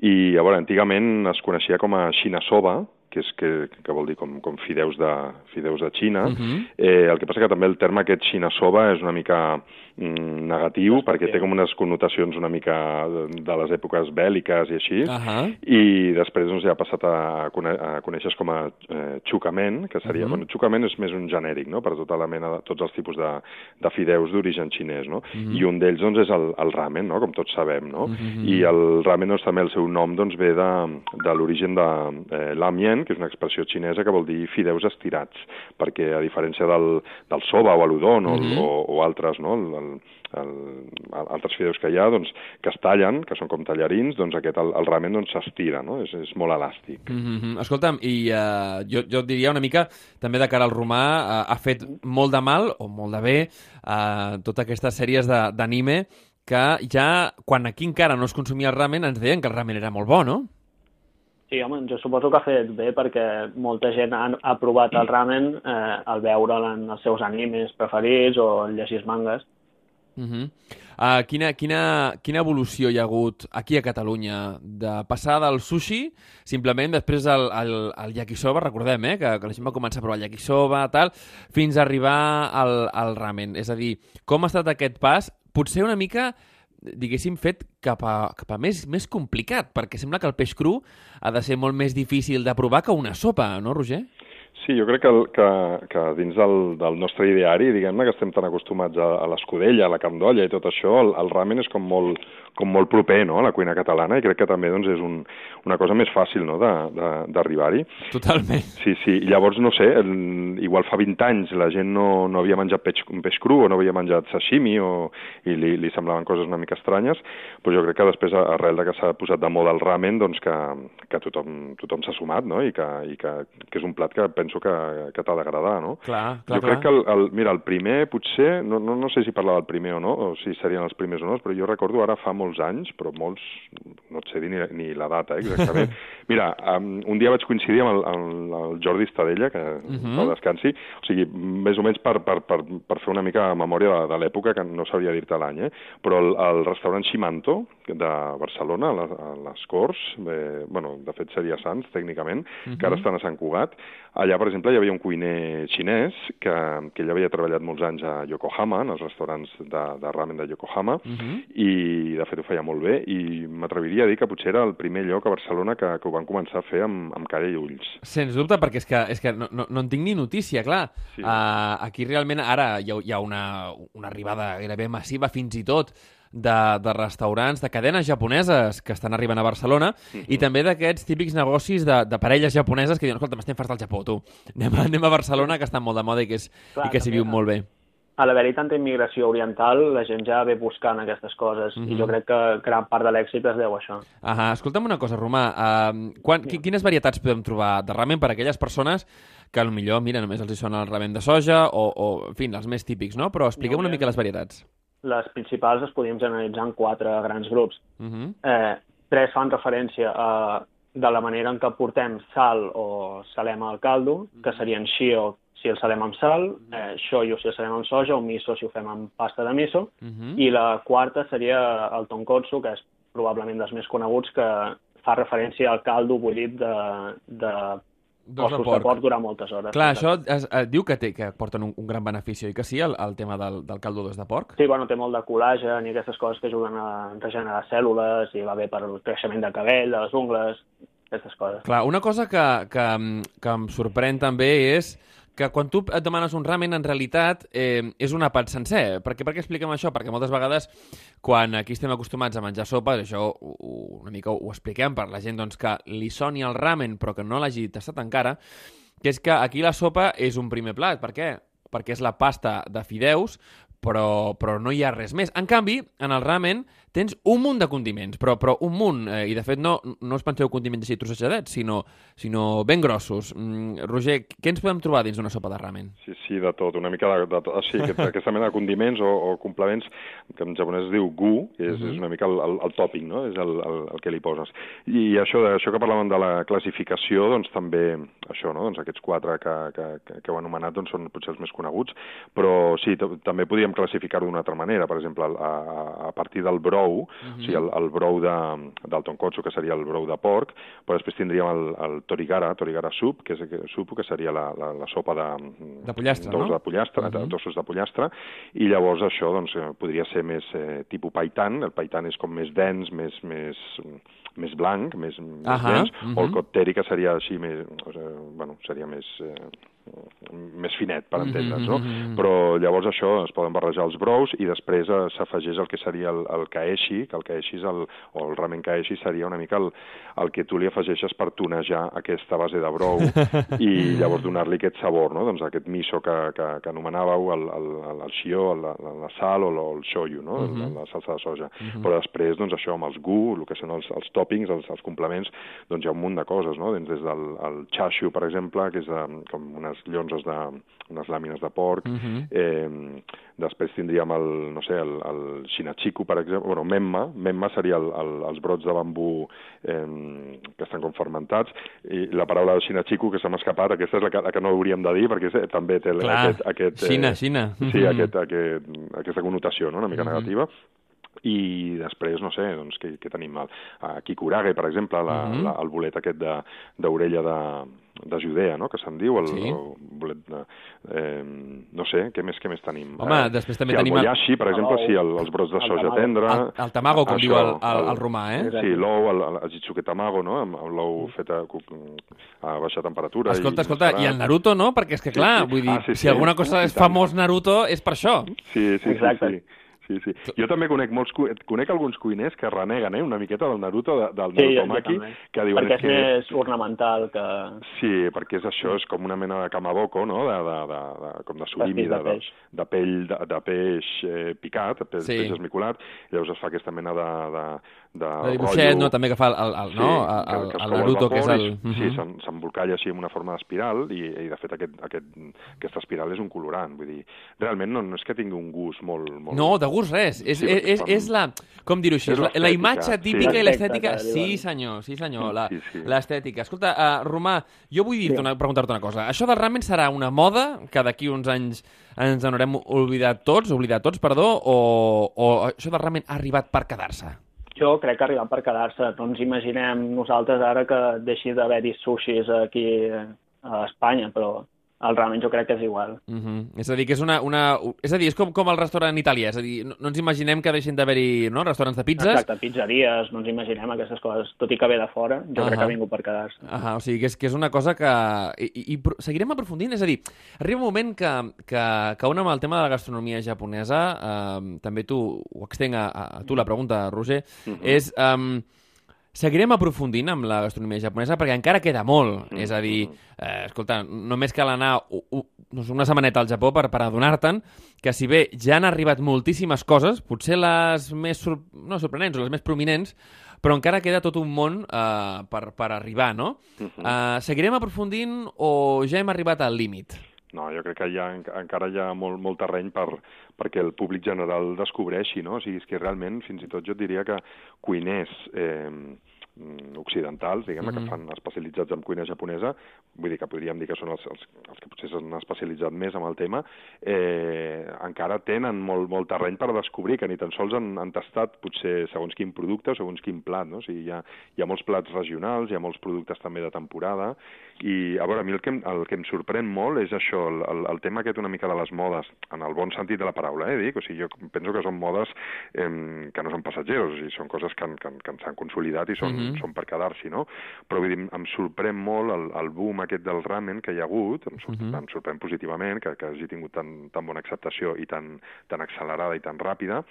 i a veure, antigament es coneixia com a shinasoba, que és que, que vol dir com, com fideus de, fideus de Xina. Mhm. eh, el que passa que també el terme aquest shinasoba és una mica mm, negatiu, perquè té com unes connotacions una mica de, les èpoques bèl·liques i així, Ahà. i després doncs, ja ha passat a, cone a conèixer com a eh, xucamen, que seria... Uh -huh. bueno, xucamen és més un genèric, no?, per tota la mena de tots els tipus de, de fideus d'origen xinès, no? Mhm. I un d'ells, doncs, és el, el ramen, no?, com tots sabem, no? Mhm. I el ramen, doncs, també el seu nom, doncs, ve de, de l'origen de eh, lamien, que és una expressió xinesa que vol dir fideus estirats, perquè a diferència del, del soba o l'udon o, Mhm. o, o altres, no?, el, el, el, altres fideus que hi ha, doncs, que es tallen, que són com tallarins, doncs aquest, el, el ramen, doncs, s'estira, no?, és, és molt elàstic. Mm -hmm. Escolta'm, i uh, jo, jo et diria una mica, també de cara al romà, uh, ha fet molt de mal, o molt de bé, uh, totes aquestes sèries d'anime que ja, quan aquí encara no es consumia el ramen, ens deien que el ramen era molt bo, no? Sí, home, jo suposo que ha fet bé perquè molta gent ha, ha provat el ramen eh, al veure'l en els seus animes preferits o en llegir mangas. Uh -huh. uh, quina, quina, quina evolució hi ha hagut aquí a Catalunya de passar del sushi simplement després al, al, al yakisoba, recordem eh, que, que la gent va començar a provar yakisoba tal, fins a arribar al, al ramen és a dir, com ha estat aquest pas potser una mica diguéssim, fet cap a, cap a més, més complicat, perquè sembla que el peix cru ha de ser molt més difícil de provar que una sopa, no, Roger? Sí, jo crec que, que, que dins del, del nostre ideari, diguem-ne, que estem tan acostumats a, a l'escudella, a la candolla i tot això, el, el ramen és com molt, com molt proper no, a la cuina catalana i crec que també doncs, és un, una cosa més fàcil no, d'arribar-hi. Totalment. Sí, sí. Llavors, no sé, el, igual fa 20 anys la gent no, no havia menjat peix, un peix cru o no havia menjat sashimi o, i li, li semblaven coses una mica estranyes, però jo crec que després, arrel de que s'ha posat de moda el ramen, doncs que, que tothom, tothom s'ha sumat no? I, que, i que, que és un plat que penso que, que t'ha d'agradar, no? Clar, clar, jo crec clar. que, el, el, mira, el primer potser, no, no, no sé si parlava del primer o no, o si serien els primers o no, però jo recordo ara fa molts anys, però molts, no et sé dir ni, ni la data, eh, exactament. [LAUGHS] mira, um, un dia vaig coincidir amb el, el, el Jordi Estadella, que uh Mhm. -huh. descansi, o sigui, més o menys per, per, per, per fer una mica memòria de, de l'època, que no sabria dir-te l'any, eh? però el, el restaurant Chimanto, de Barcelona, a, a les Corts, eh, bueno, de fet seria Sants, tècnicament, uh -huh. que ara estan a Sant Cugat, allà, per exemple, hi havia un cuiner xinès que, que ell havia treballat molts anys a Yokohama, en els restaurants de, de ramen de Yokohama, Uh -huh. i de fet ho feia molt bé, i m'atreviria a dir que potser era el primer lloc a Barcelona que, que ho van començar a fer amb, amb cara i ulls. Sens dubte, perquè és que, és que no, no, no en tinc ni notícia, clar. Sí. Uh, aquí realment ara hi ha, hi ha una, una arribada gairebé massiva fins i tot de, de restaurants, de cadenes japoneses que estan arribant a Barcelona i també d'aquests típics negocis de, de parelles japoneses que diuen, escolta, m'estem farts del Japó, tu. Anem, a- anem a Barcelona, que està molt de moda i que és- Clar, i que s'hi viu molt bé. A l'haver-hi tanta immigració oriental, la gent ja ve buscant aquestes coses, Mhm. i jo crec que gran part de l'èxit es deu a això. Ah, escolta'm una cosa, Romà. Uh, quan, qui, quines varietats podem trobar de ramen per a aquelles persones que potser, mira, només els hi sona el ramen de soja o, o en fi, els més típics, no? Però expliquem una N'hi mica les varietats. Les principals les podíem generalitzar en quatre grans grups. Uh -huh. Eh, tres fan referència a de la manera en què portem sal o salem al caldo, que serien shio si el salem amb sal, eh, shoyu si el salem amb soja, o miso si ho fem amb pasta de miso, Uh -huh. i la quarta seria el tonkotsu, que és probablement dels més coneguts, que fa referència al caldo bullit de, de Dos de ossos porc. de porc durant moltes hores. Clar, això es, es diu que, té, que porten un, un gran benefici, oi que sí, el, el tema del, del caldo d'os de porc? Sí, bueno, té molt de col·lagen i aquestes coses que ajuden a regenerar cèl·lules i va bé per el creixement del cabell, de les ungles, aquestes coses. Clar, una cosa que, que, que em sorprèn també és que quan tu et demanes un ramen, en realitat eh, és un àpat sencer. Per què, per què expliquem això? Perquè moltes vegades, quan aquí estem acostumats a menjar sopa, això ho, una mica ho expliquem per la gent doncs, que li soni el ramen però que no l'hagi tastat encara, que és que aquí la sopa és un primer plat. Per què? Perquè és la pasta de fideus, però, però no hi ha res més. En canvi, en el ramen tens un munt de condiments, però, però un munt, eh, i de fet no, no us penseu condiments així trossejadets, sinó, sinó ben grossos. Mm, Roger, què ens podem trobar dins d'una sopa de ramen? Sí, sí, de tot, una mica de, de tot. O sigui, aquest, aquesta mena de condiments o, o complements que en japonès es diu gu, que és, és una mica el, el, el tòpic, no? És el, el, el que li poses. I això, això que parlàvem de la classificació, doncs també això, no? Doncs aquests quatre que, que, que, que heu anomenat doncs, són potser els més coneguts, però sí, també podríem classificar-ho d'una altra manera, per exemple, a, a partir del brou, uh -huh. o sigui, el, el brou de, del tonkotsu, que seria el brou de porc, però després tindríem el, el torigara, torigara soup, que és soup, que seria la, la, la sopa de... De pollastre, no? de pollastre, uh -huh. d'ossos de pollastre, i llavors això doncs, eh, podria ser més eh, tipus paitan, el paitan és com més dens, més, més, més blanc, més, més Ahà, dens, uh -huh. o el cotteri, que seria així més, o sigui, bueno, seria més, eh, més finet, per entendre's, no? Mhm. Però llavors això, es poden barrejar els brous i després eh, s'afegeix el que seria el, el kaeshi, que el kaeshi és el, o el ramen kaeshi seria una mica el, el que tu li afegeixes per tonejar aquesta base de brou [LAUGHS] i llavors donar-li aquest sabor, no? Doncs aquest miso que, que, que anomenàveu, el, el, el shio, la, la, la sal o el, el shoyu, no? Mhm. la, la salsa de soja. Però després, doncs això, amb els gu, el que són els, els toppings, els, els complements, doncs hi ha un munt de coses, no? Doncs des del el chashu, per exemple, que és de, com unes llonzes de, unes làmines de porc, Mhm. eh, després tindríem el, no sé, el, el shinachiku, per exemple, bueno, memma, memma seria el, el, els brots de bambú eh, que estan com fermentats, i la paraula de shinachiku que se m'ha escapat, aquesta és la que, la que no hauríem de dir, perquè és, també té Clar, aquest... aquest Xina, Xina. Sí, Mhm. aquest, aquest, aquesta connotació, no?, una mica Mhm. negativa i després, no sé, doncs, què, què tenim? El, a Kikurage, per exemple, la, Mhm. la, el bolet aquest d'orella de, de Judea, no?, que se'n diu, el, Sí. el bolet de, eh, no sé, què més, què més tenim? Home, eh, després també sí, tenim... El boyashi, per exemple, sí, el, els brots de El soja tamago. tendra... El, el tamago, com això, diu el, el, el romà, eh? Sí, l'ou, el, el, el jitsuke tamago, no? amb, amb l'ou fet a, a baixa temperatura. Escolta, i, escolta, i el Naruto, no? Perquè és que, Sí, clar, sí. vull dir, Ah, sí, si sí. alguna cosa és tant. famós Naruto és per això. Sí, sí, Exacte. sí, sí. Sí, sí. Jo també conec molts conec alguns cuiners que reneguen eh, una miqueta del Naruto, de, del Sí, Naruto jo Maki, també. que diuen Perquè és que... més ornamental que... Sí, perquè és això, és com una mena de kamaboko, no?, de, de, de, de, com de surimi, de de, de, pell de, de peix eh, picat, de peix, Sí. peix esmicolat, i llavors es fa aquesta mena de, de, de El dibuixet, rotllo- no? També que fa el, el, el, no? el, que- el, que es el Naruto, que és el... i- Sí, Mhm. s'en- s'embolcalla així amb una forma d'espiral i, i de fet aquest, aquest, aquesta espiral és un colorant, vull dir, realment no, no és que tingui un gust molt... molt... No, de gust res. És, Sí, és, és, és la... Com dir-ho així? És la, la l'estètica, imatge sí. típica i l'estètica... L'estètica, Sí, senyor, sí, senyor. La- Sí, sí. L'estètica. Escolta, uh, Romà, jo vull dir-te Sí. una, preguntar-te una cosa. Això del ramen serà una moda que d'aquí uns anys ens en haurem oblidat tots, oblidat tots, perdó, o, o això del ramen ha arribat per quedar-se? Jo crec que ha arribat per quedar-se. No ens imaginem nosaltres ara que deixi d'haver-hi sushis aquí a Espanya, però el ramen jo crec que és igual. Uh -huh. És a dir, que és una... una... És a dir, és com, com el restaurant italià. És a dir, no, no ens imaginem que deixin d'haver-hi no, restaurants de pizzas. Exacte, pizzeries, no ens imaginem aquestes coses. Tot i que ve de fora, jo Ahà. crec que ha vingut per quedar-se. Ah, o sigui, que és, que és una cosa que... I, i, i seguirem aprofundint? És a dir, arriba un moment que, que, que un amb el tema de la gastronomia japonesa, eh, també tu ho extenc a, a, a tu la pregunta, Roger, és... Eh, Seguirem aprofundint amb la gastronomia japonesa perquè encara queda molt. És a dir, eh, escolta, només cal anar u, u, no sé, una setmaneta al Japó per, per adonar-te'n que si bé ja han arribat moltíssimes coses, potser les més sor no, sorprenents o les més prominents, però encara queda tot un món eh, per, per arribar, no? Eh, seguirem aprofundint o ja hem arribat al límit? No, jo crec que hi ha, enca- encara hi ha molt, molt terreny per, perquè el públic general descobreixi, no? O sigui, és que realment, fins i tot jo diria que cuiners eh, mm, occidentals, diguem-ne, Mhm. que fan especialitzats en cuina japonesa, vull dir que podríem dir que són els, els, els que potser s'han especialitzat més en el tema, eh, encara tenen molt, molt terreny per descobrir, que ni tan sols han, han tastat potser segons quin producte o segons quin plat, no? O sigui, hi ha, hi ha molts plats regionals, hi ha molts productes també de temporada, i a veure, a mi el que, el que em sorprèn molt és això, el, el, el tema aquest una mica de les modes, en el bon sentit de la paraula, eh, dic, o sigui, jo penso que són modes eh, que no són passatgeros, o sigui, són coses que, que, han- que s'han consolidat i són, Mhm. són per quedar-s'hi, no? Però vull dir, em sorprèn molt el, el boom aquest del ramen que hi ha hagut, em, sor Mhm. em sorprèn positivament que, que hagi tingut tan, tan bona acceptació i tan, tan accelerada i tan ràpida,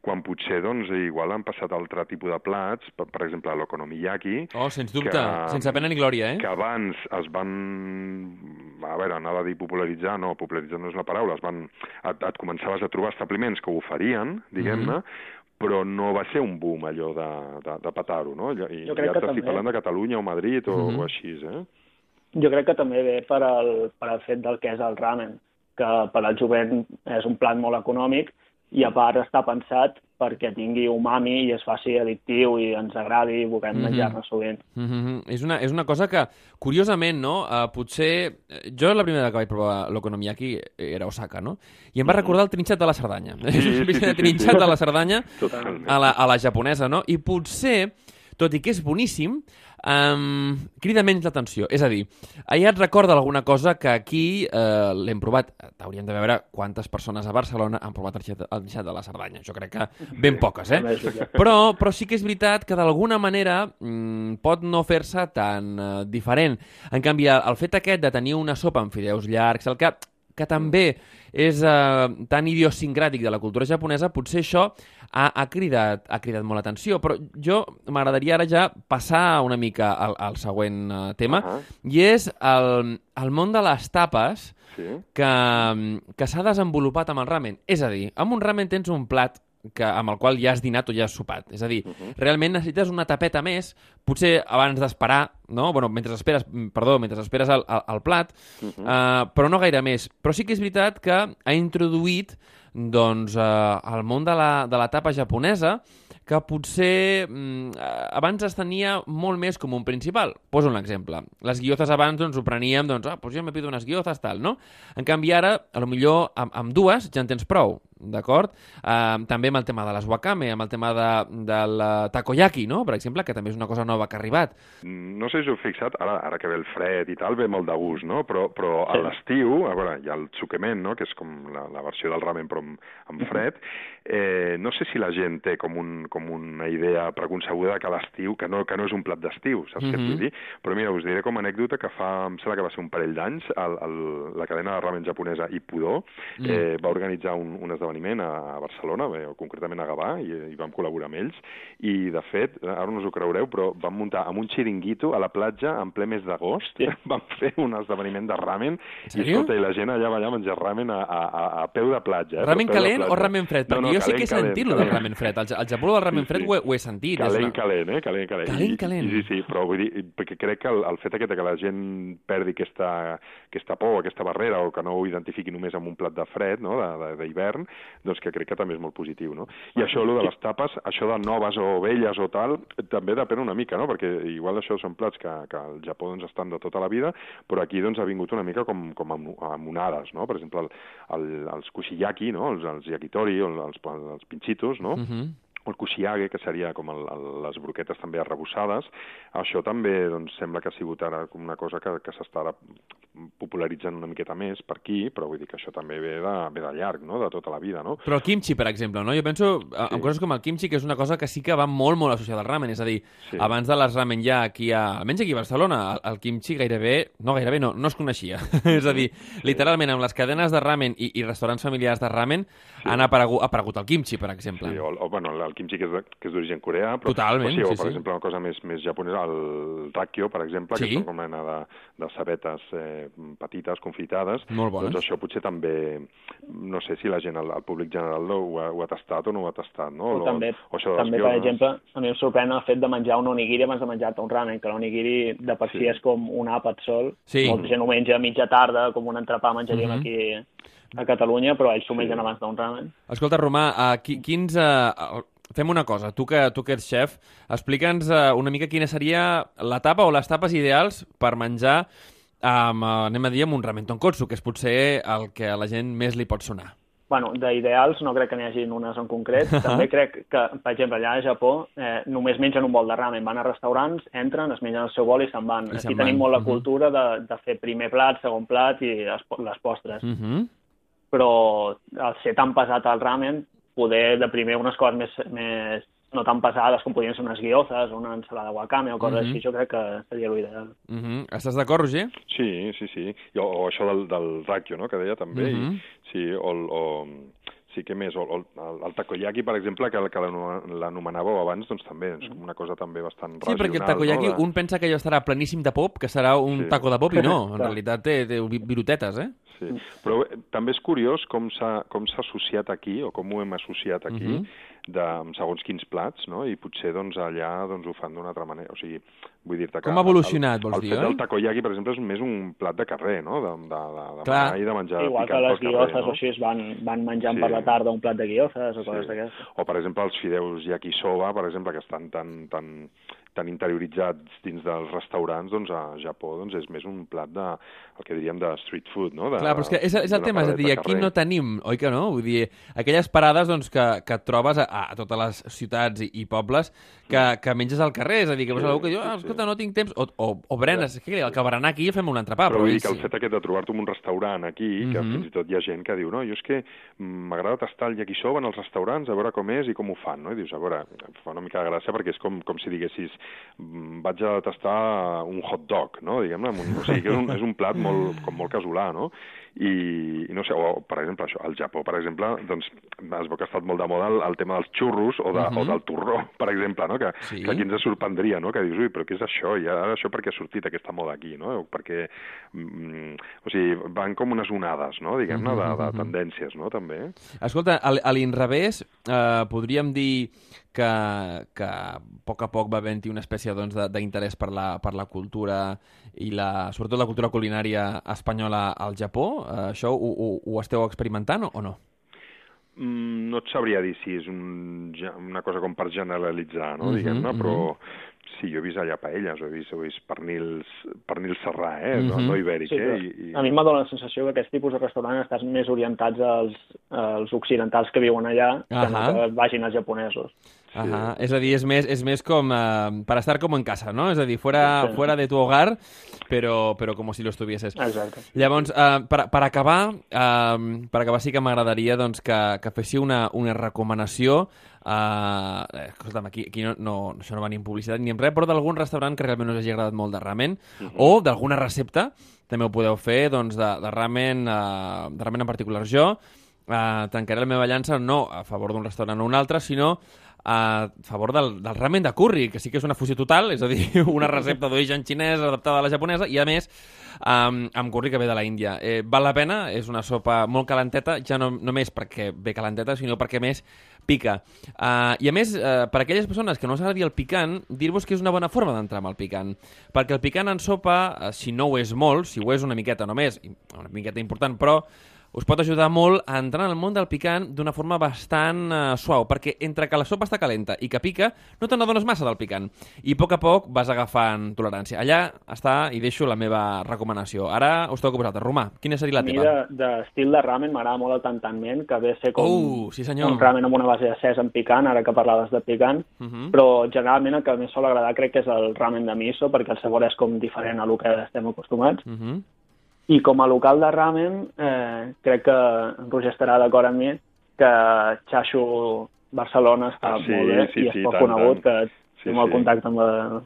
quan potser, doncs, igual han passat altre tipus de plats, per, per exemple, l'okonomiyaki, Oh, sens dubte, Que- sense pena ni glòria, eh? que abans es van, a veure, anava a dir popularitzar, no, popularitzar no és la paraula, es van, et, et començaves a trobar establiments que ho oferien, diguem-ne, però no va ser un boom allò de, de, de petar-ho, no? I Jo crec ja que també. parlant de Catalunya o Madrid o, Mhm. o així, eh? Jo crec que també ve per al, per al fet del que és el ramen, que per al jovent és un plat molt econòmic i a part està pensat perquè tingui umami i es faci addictiu i ens agradi i vulguem Mhm. menjar-ne sovint. Mm -hmm. és, una, és una cosa que, curiosament, no? Uh, potser... Jo la primera vegada que vaig provar l'okonomiyaki era Osaka, no? I em va recordar el trinxat de la Cerdanya. [LAUGHS] és una sí, espècie de sí, sí. trinxat de la Cerdanya a la, a la japonesa, no? I potser, tot i que és boníssim, um, crida menys l'atenció. És a dir, allà et recorda alguna cosa que aquí eh, l'hem provat. Hauríem de veure quantes persones a Barcelona han provat el trinxat de la Cerdanya. Jo crec que ben poques, eh? Però, però sí que és veritat que d'alguna manera mm, pot no fer-se tan eh, diferent. En canvi, el, el fet aquest de tenir una sopa amb fideus llargs, el que, que també és eh, tan idiosincràtic de la cultura japonesa, potser això ha, ha, cridat, ha cridat molt l'atenció. Però jo m'agradaria ara ja passar una mica al, al següent eh, tema, Ahà. i és el, el món de les tapes Sí. que, que s'ha desenvolupat amb el ramen. És a dir, amb un ramen tens un plat que, amb el qual ja has dinat o ja has sopat. És a dir, uh -huh. realment necessites una tapeta més, potser abans d'esperar, no? Bueno, mentre esperes, mm, perdó, mentre esperes el, el, el plat, uh -huh. uh, però no gaire més. Però sí que és veritat que ha introduït doncs, uh, el món de la, de la tapa japonesa que potser eh, abans es tenia molt més com un principal. Poso un exemple. Les guiozes abans doncs, ho preníem, doncs, ah, doncs jo me pido unes guiozes, tal, no? En canvi ara, a lo millor amb, amb dues ja en tens prou. D'acord? Uh, també amb el tema de les wakame, amb el tema de, del takoyaki, no?, per exemple, que també és una cosa nova que ha arribat. No sé si us heu fixat, ara, ara que ve el fred i tal, ve molt de gust, no? Però, però a l'estiu, a veure, hi ha el tsukemen, no?, que és com la, la versió del ramen però amb, amb fred, eh, no sé si la gent té com, un, com una idea preconcebuda que a l'estiu, que no, que no és un plat d'estiu, saps mm -hmm. què et vull dir? Però mira, us diré com a anècdota que fa, em sembla que va ser un parell d'anys, la cadena de ramen japonesa Ippudo mm. eh, va organitzar un, un esdeveniment a, a Barcelona, bé, concretament a Gavà, i, i vam col·laborar amb ells, i de fet, ara no us ho creureu, però vam muntar amb un xiringuito a la platja en ple mes d'agost, sí. [LAUGHS] vam fer un esdeveniment de ramen, i escolta, i la gent allà va allà a menjar ramen a, a, a peu de platja. Eh, ramen calent platja. o ramen fred? Perquè No, no, jo sí que he calent, sentit calent, del calent. ramen fred. Al, al Japó del ramen Sí, fred sí. ho, he, ho he sentit. és Calent, una- calent, eh? Calent, calent. Calent, I- calent. I, sí, sí, però vull dir, perquè crec que el, el fet aquest que la gent perdi aquesta, aquesta por, aquesta barrera, o que no ho identifiqui només amb un plat de fred, no?, d'hivern, doncs que crec que també és molt positiu, no? I això, lo de les tapes, això de noves o velles o tal, també depèn una mica, no?, perquè igual això són plats que, que al Japó doncs, estan de tota la vida, però aquí doncs, ha vingut una mica com, com amb, onades, no? Per exemple, el, el, els kushiyaki, no?, els, els yakitori, o els, els pinchitos, no?, Mhm. El kushiage, que seria com el, el, les broquetes també arrebossades, això també doncs, sembla que ha sigut ara com una cosa que, que s'està popularitzant una miqueta més per aquí, però vull dir que això també ve de, ve de llarg, no?, de tota la vida, no? Però el kimchi, per exemple, no? Jo penso sí. en coses com el kimchi, que és una cosa que sí que va molt, molt associada al ramen. És a dir, sí. Sí. abans de les ramen ja aquí, a, almenys aquí a Barcelona, el, el kimchi gairebé, no gairebé, no, no es coneixia. [LAUGHS] és a dir, literalment, amb les cadenes de ramen i, i restaurants familiars de ramen sí. han aparegut, aparegut el kimchi, per exemple. Sí, o, o bueno, el kimchi que és que és d'origen coreà, però, Totalment, o, sí, o, sí, per sí. exemple, una cosa més, més japonesa, el rakkyo, per exemple, Sí. que són com una mena de, de cebetes eh, petites, confitades, Molt bones. doncs això potser també, no sé si la gent, el, el públic general ho, ha, ho ha tastat o no ho ha tastat, no? O també, o això també per exemple, a mi em sorprèn el fet de menjar un onigiri abans de menjar-te un ramen, que l'onigiri de per si Sí. és com un àpat sol. Sí. Molta gent ho menja a mitja tarda, com un entrepà menjaríem Mhm. aquí a Catalunya, però ells s'ho mengen abans d'un ramen. Escolta, Romà, uh, qui, quins... Uh, fem una cosa, tu que, tu que ets xef, explica'ns uh, una mica quina seria la tapa o les tapes ideals per menjar amb, uh, anem a dir, amb un ramen tonkotsu, que és potser el que a la gent més li pot sonar. Bueno, d'ideals no crec que n'hi hagi unes en concret. [LAUGHS] També crec que, per exemple, allà a Japó eh, només mengen un bol de ramen. Van a restaurants, entren, es mengen el seu bol i se'n van. I Aquí se'n tenim van. molt la Mhm. cultura de, de fer primer plat, segon plat i les, les postres. Uh -huh. Però al ser tan pesat el ramen, poder de primer unes coses més, més no tan pesades com podrien ser unes guiozes o una ensalada wakame o coses Mhm. així, jo crec que seria l'ideal. Uh -huh. Estàs d'acord, Roger? Sí, sí, sí. I, o, o això del, del rakkyo, no?, que deia també. Mhm. I, sí, o, o, sí, què més? O, o el, el takoyaki, per exemple, que, que l'ano- l'anomenàveu abans, doncs també és una cosa també bastant Sí, perquè el regional, takoyaki, no? de- un pensa que allò estarà pleníssim de pop, que serà un Sí. taco de pop, i no. [LAUGHS] En realitat té, té vi- virutetes, eh? Sí, però eh, també és curiós com s'ha com s'ha associat aquí, o com ho hem associat aquí, Mhm. De, segons quins plats, no? I potser doncs, allà doncs, ho fan d'una altra manera. O sigui, vull dir-te que... Com ha evolucionat, el, vols el dir, fet oi? del takoyaki, per exemple, és més un plat de carrer, no? De, de, de, de Clar. i de menjar Igual que les pel carrer, no? o així es van, van menjant Sí. per la tarda un plat de guiozes o coses Sí. d'aquestes. O, per exemple, els fideus yakisoba, per exemple, que estan tan, tan, tan interioritzats dins dels restaurants, doncs a Japó doncs, és més un plat de, el que diríem de street food, no? De, Clar, però és que és, és el tema, és a dir, aquí no tenim, oi que no? Vull dir, aquelles parades doncs, que, que et trobes a, a totes les ciutats i, i pobles que, que menges al carrer, és a dir, que vas Sí, algú que diu, ah, sí, escolta, sí. no tinc temps, o, o, o berenes, què, el que berenar aquí fem un entrepà, però però, vull dir que el sí. fet aquest de trobar-te en un restaurant aquí, que Mhm. fins i tot hi ha gent que diu, no, jo és que mm, m'agrada tastar el yakisoba en els restaurants, a veure com és i com ho fan, no? I dius, a veure, fa una mica de gràcia perquè és com, com si diguessis, mm, vaig a tastar un hot dog, no? Diguem-ne, o sigui, que és un, és un plat molt, com molt casolà, no? I, i no sé, o per exemple, això, al Japó, per exemple, doncs es veu que ha estat molt de moda el, el tema dels xurros o, de, Mhm. o del torró, per exemple, no? Que, Sí. que aquí ens sorprendria, no? Que dius, ui, però què és això? I ara això per què ha sortit aquesta moda aquí, no? Perquè, mm, o sigui, van com unes onades, no? Diguem-ne, de, de Mhm. tendències, no? També. Escolta, a l'inrevés, eh, podríem dir que, que a poc a poc va havent-hi una espècie doncs, de- d'interès per, la, per la cultura i la, sobretot la cultura culinària espanyola al Japó. Eh, això ho, ho, ho esteu experimentant o, no? Mm, no et sabria dir si és un, una cosa com per generalitzar, no? Mhm, Diguem-ne, mhm. però sí, jo he vist allà paelles, ho he vist, ho he vist pernils, pernils serrà, eh? Mm -hmm. no, Mhm. no ibèric, Sí, eh? I, i... A mi m'ha donat la sensació que aquests tipus de restaurants estan més orientats als, als occidentals que viuen allà que no que vagin als japonesos. Ahà. És a dir, és més, és més com eh, para estar como en casa, no? És a dir, fuera, Sí. fuera de tu hogar, però, però com si lo estuvieses. Exacte. Llavors, eh, per, per acabar, eh, per acabar sí que m'agradaria doncs, que, que féssiu una, una recomanació Uh, escolta'm, aquí, aquí no, no, això no va ni en publicitat ni en res, però d'algun restaurant que realment us hagi agradat molt de ramen, uh -huh. o d'alguna recepta, també ho podeu fer, doncs, de, de ramen, uh, de ramen en particular jo, uh, tancaré la meva llança no a favor d'un restaurant o un altre, sinó a favor del, del ramen de curry, que sí que és una fusió total, és a dir, [LAUGHS] una recepta d'origen xinès adaptada a la japonesa, i a més, um, amb curry que ve de la Índia. Eh, val la pena, és una sopa molt calenteta, ja no només perquè ve calenteta, sinó perquè a més pica. Uh, I a més, uh, per aquelles persones que no us agradi el picant, dir-vos que és una bona forma d'entrar amb el picant. Perquè el picant en sopa, uh, si no ho és molt, si ho és una miqueta només, una miqueta important, però us pot ajudar molt a entrar en el món del picant d'una forma bastant uh, suau, perquè entre que la sopa està calenta i que pica, no te n'adones massa del picant. I a poc a poc vas agafant tolerància. Allà està, i deixo la meva recomanació. Ara us toca a vosaltres. Romà, quina seria la A mi teva? de- d'estil de, de ramen m'agrada molt el tantanment, que ve a ser com Oh, sí senyor. un ramen amb una base de sèsam picant, ara que parlaves de picant, Uh -huh. però generalment el que més sol agradar crec que és el ramen de miso, perquè el sabor és com diferent a lo que estem acostumats. Uh -huh. I com a local de ramen, eh, crec que en Roger estarà d'acord amb mi que Xaxo Barcelona està Ah, sí, molt bé sí, i és sí, poc tant, conegut, tant. que Sí, molt sí. contacte amb la...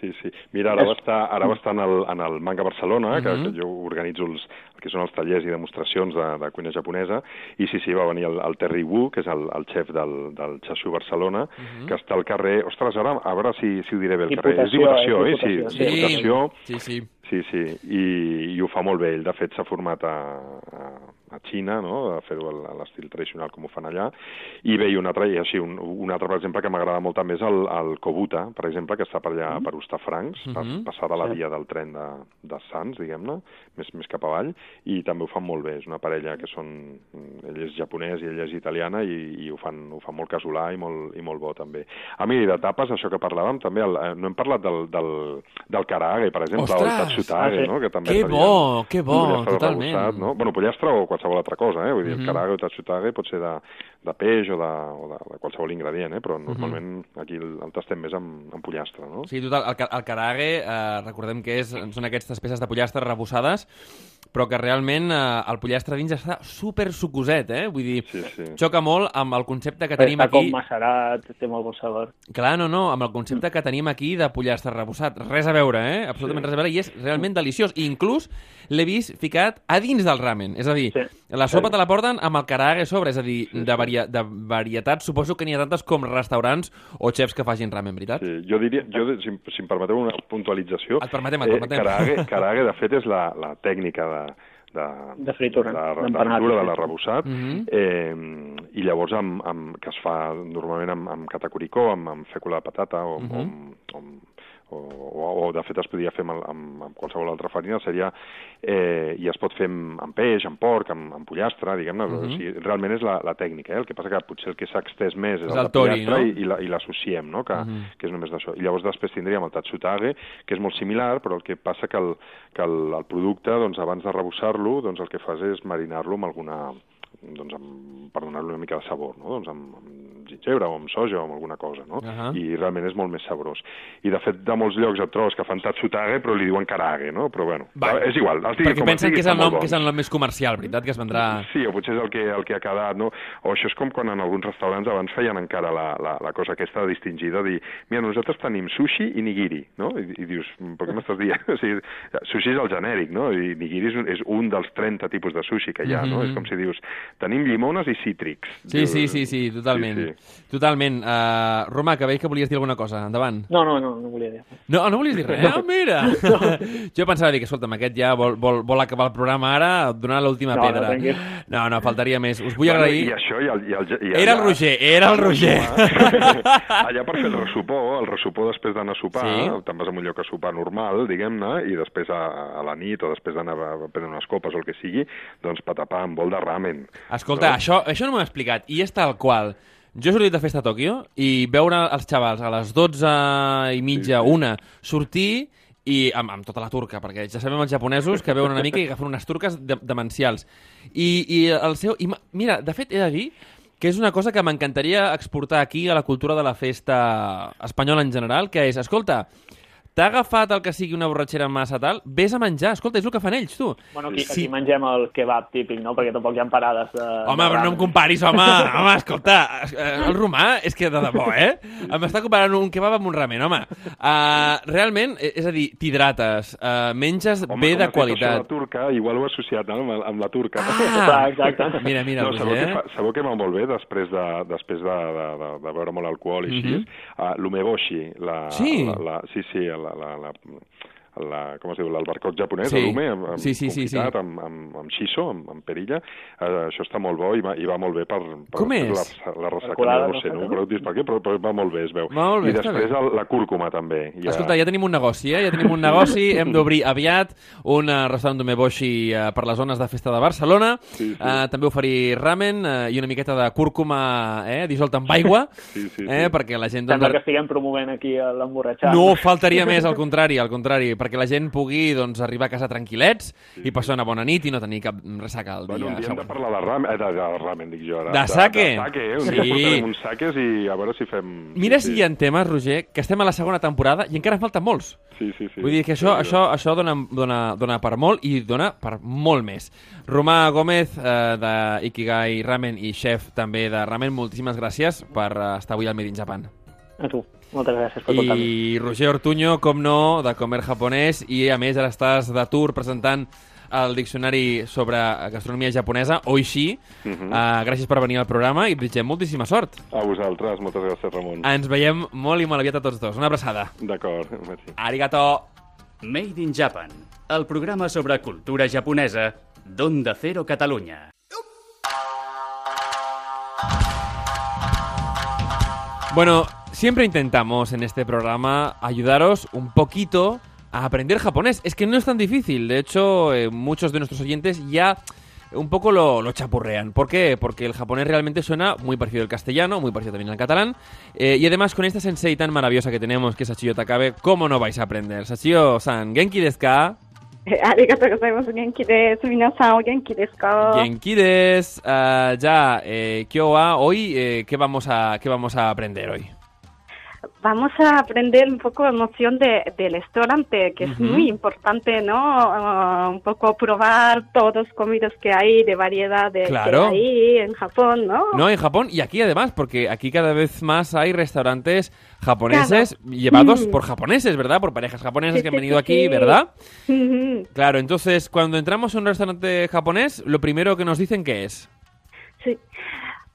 Sí, sí. Mira, ara És- va estar, ara va estar en, el, en el Manga Barcelona, que, Mhm. que jo organitzo els, el que són els tallers i demostracions de, de cuina japonesa, i sí, sí, va venir el, el Terry Wu, que és el, el xef del, del Xaxu Barcelona, Mhm. que està al carrer... Ostres, ara a veure si, si ho diré bé, el carrer. És Diputació, Diputació, eh? eh? Sí, Diputació, Sí, Diputació, sí, sí. Sí, sí, i, i ho fa molt bé. Ell, de fet, s'ha format a, a, a Xina, no?, a fer-ho a l'estil tradicional com ho fan allà. I bé, i un altre, i així, un, un altre, per exemple, que m'agrada molt també és el, el Kobuta, per exemple, que està per allà, per Hostafrancs, mm Mhm. passada la via del tren de, de Sants, diguem-ne, més, més cap avall, i també ho fan molt bé. És una parella que són... Ell és japonès i ella és italiana i, i ho, fan, ho fan molt casolà i molt, i molt bo, també. A mi, de tapes, això que parlàvem, també, el, eh, no hem parlat del, del, del karage, per exemple, o el Ostres! tatsutage, Ah, sí. no?, que també Que bo, que bo, totalment. arrebossat, no? Bueno, pollastre o qualsevol altra cosa, eh? Vull dir, Mhm. el karage o tatsutage pot ser de, de peix o, de, o de, de qualsevol ingredient, eh? Però normalment aquí el, el tastem més amb, amb pollastre, no? Sí, total, el, el karage, eh, recordem que és, són aquestes peces de pollastre rebossades, però que realment eh, el pollastre dins està super sucoset, eh? Vull dir, Sí, sí. xoca molt amb el concepte que tenim Està com aquí... macerat, té molt bon sabor. Clar, no, no, amb el concepte que tenim aquí de pollastre rebossat. Res a veure, eh? Absolutament Sí. res a veure, i és realment deliciós. I inclús l'he vist ficat a dins del ramen. És a dir, Sí. La sopa te la porten amb el karage a sobre, és a dir, de, varia de varietats, suposo que n'hi ha tantes com restaurants o xefs que facin ramen, veritat? Sí, jo diria, jo, si, si em permeteu una puntualització... Et permetem, et permetem. karage, karage, de fet, és la, la tècnica de, de, De fritura, de, de, fritura, de sí. l'arrebossat, Mhm. eh, i llavors amb, amb, que es fa normalment amb, amb catacoricó, amb, amb fècula de patata o, amb, Mhm. o, amb, o, amb, o, o, o de fet es podria fer amb, amb, amb qualsevol altra farina, seria, eh, i es pot fer amb, amb peix, amb porc, amb, amb pollastre, diguem-ne, Mhm. o sigui, realment és la, la tècnica, eh? el que passa que potser el que s'ha extès més és, És el, el tori, pollastre no? i, i la- i l'associem, no? que, Mhm. que és només d'això. I llavors després tindríem el tatsutage, que és molt similar, però el que passa que el, que el, el producte, doncs, abans de rebossar-lo, doncs el que fas és marinar-lo amb alguna doncs amb, per donar-li una mica de sabor, no? doncs amb, amb gingebre o amb soja o amb alguna cosa, no? Ahà. I realment és molt més sabrós. I de fet, de molts llocs et trobes que fan tatsutage, però li diuen karage, no? Però bueno, Va. és igual. Digui Perquè pensen que és, el nom, bon. que és el nom més comercial, veritat? Que es vendrà... Sí, o potser és el que, el que ha quedat, no? O això és com quan en alguns restaurants abans feien encara la, la, la cosa aquesta distingida, dir, mira, nosaltres tenim sushi i nigiri, no? I, i dius, "Mm, per què m'estàs dient? [LAUGHS] O sigui, sushi és el genèric, no? I nigiri és un, és un dels 30 tipus de sushi que hi ha, no? Mhm. És com si dius, tenim llimones i cítrics. Sí, Dius, sí, sí, sí, totalment. Sí, sí. Totalment. Uh, Romà, que veig que volies dir alguna cosa. Endavant. No, no, no, no volia dir. No, no volies dir res? Ah, mira! [LAUGHS] jo pensava dir que, escolta'm, aquest ja vol, vol, vol acabar el programa ara, donar l'última No, no, pedra. tranquil. No, no, faltaria més. Us vull Bueno, agrair... I això, i el, i el, i Era el allà- Roger, era el Roger. [LAUGHS] allà per fer el ressupó, el ressupó després d'anar a sopar, Sí. te'n vas a un lloc a sopar normal, diguem-ne, i després a, a la nit o després d'anar a prendre unes copes o el que sigui, doncs patapà amb bol de ramen. Escolta, No? això, això no m'ho he explicat, i és tal qual. Jo he sortit de festa a Tòquio i veure els xavals a les 12 i mitja, una, sortir i amb, amb tota la turca, perquè ja sabem els japonesos que veuen una mica i agafen unes turques de, demencials. I, i el seu... I, mira, de fet, he de dir que és una cosa que m'encantaria exportar aquí a la cultura de la festa espanyola en general, que és, escolta, t'ha agafat el que sigui una borratxera massa tal, vés a menjar, escolta, és el que fan ells, tu. Bueno, aquí, Sí. aquí mengem el kebab típic, no? Perquè tampoc hi ha parades de... Home, de però no em comparis, home, [LAUGHS] home, escolta, eh, el romà és que de debò, eh? Em està comparant un kebab amb un ramen, home. Uh, realment, eh, és a dir, t'hidrates, uh, menges Home, bé de qualitat. La turca, igual ho he associat no? amb, amb la turca. Ah, [LAUGHS] exacte. Mira, mira, no, sabeu, Roger. que fa, sabeu que va molt bé després de, després de, de, de, de beure molt alcohol i així? Mhm. uh, l'umeboshi. La, Sí? La, la, sí, sí, la, la, la, la, com es diu, l'albercoc japonès, Sí. l'ume, amb, amb Sí, sí, sí, sí. amb, amb, amb shiso, amb, amb perilla. Uh, això està molt bo i va, i va molt bé per, per Com és? la, la ressaca. colada, no sé, no? no preguntis per què, però, però va molt bé, es veu. Va molt bé, I després el, la cúrcuma també. Ja... Escolta, ja tenim un negoci, eh? Ja tenim un negoci, [LAUGHS] hem d'obrir aviat un uh, restaurant d'umeboshi uh, per les zones de festa de Barcelona, Sí, sí. Uh, també oferir ramen uh, i una miqueta de cúrcuma eh, dissolta amb aigua, Sí, [LAUGHS] sí, sí. eh, perquè la gent... Sembla doncs, que estiguem promovent aquí l'emborratxat. No faltaria més, al contrari, al contrari, perquè la gent pugui doncs, arribar a casa tranquil·lets i passar una bona nit i no tenir cap ressaca al dia Bueno, un dia hem de parlar de ramen, eh, de, de ramen, dic jo ara. De sake? De, de sake, eh? Un Sí. dia portarem uns saques i a veure si fem... Mira sí, si hi ha temes, Roger, que estem a la segona temporada i encara en falten molts. Sí, sí, sí. Vull dir que això, Sí, això, això dona, dona, dona per molt i dona per molt més. Romà Gómez, eh, de Ikigai Ramen i chef també de Ramen, moltíssimes gràcies per eh, estar avui al Made in Japan. A tu. Moltes gràcies per portar-me. I Roger Ortuño, com no, de Comer Japonès, i a més ara estàs de tour presentant el diccionari sobre gastronomia japonesa, Oishi. Mhm. uh, gràcies per venir al programa i et desitgem moltíssima sort. A vosaltres, moltes gràcies, Ramon. Ens veiem molt i molt aviat a tots dos. Una abraçada. D'acord, merci. Arigato! Made in Japan, el programa sobre cultura japonesa d'Onda Cero Catalunya. Bueno, siempre intentamos en este programa ayudaros un poquito a aprender japonés. Es que no es tan difícil. De hecho, eh, muchos de nuestros oyentes ya un poco lo, chapurrean. ¿Por qué? Porque el japonés realmente suena muy parecido al castellano, muy parecido también al catalán. Eh, y además, con esta sensei tan maravillosa que tenemos, que es Sachio Takabe, ¿cómo no vais a aprender? Sachio-san, ¿genki desu ka? ありがとうございます。元気です。皆さんお元気ですか Genki desu. Ah, ya, eh, kyowa, hoy, eh, ¿qué, vamos a, ¿qué vamos a aprender hoy? Vamos a aprender un poco la noción de, del restaurante, que es muy importante, ¿no? Ah, un poco probar todos los comidas que hay de variedad de Claro. que hay en Japón, ¿no? No, en Japón y aquí además, porque aquí cada vez más hay restaurantes japoneses llevados Mm. por japoneses, ¿verdad? Por parejas japonesas Sí, que han venido sí, aquí, sí. ¿verdad? Claro, entonces cuando entramos a un restaurante japonés, lo primero que nos dicen que es. Sí.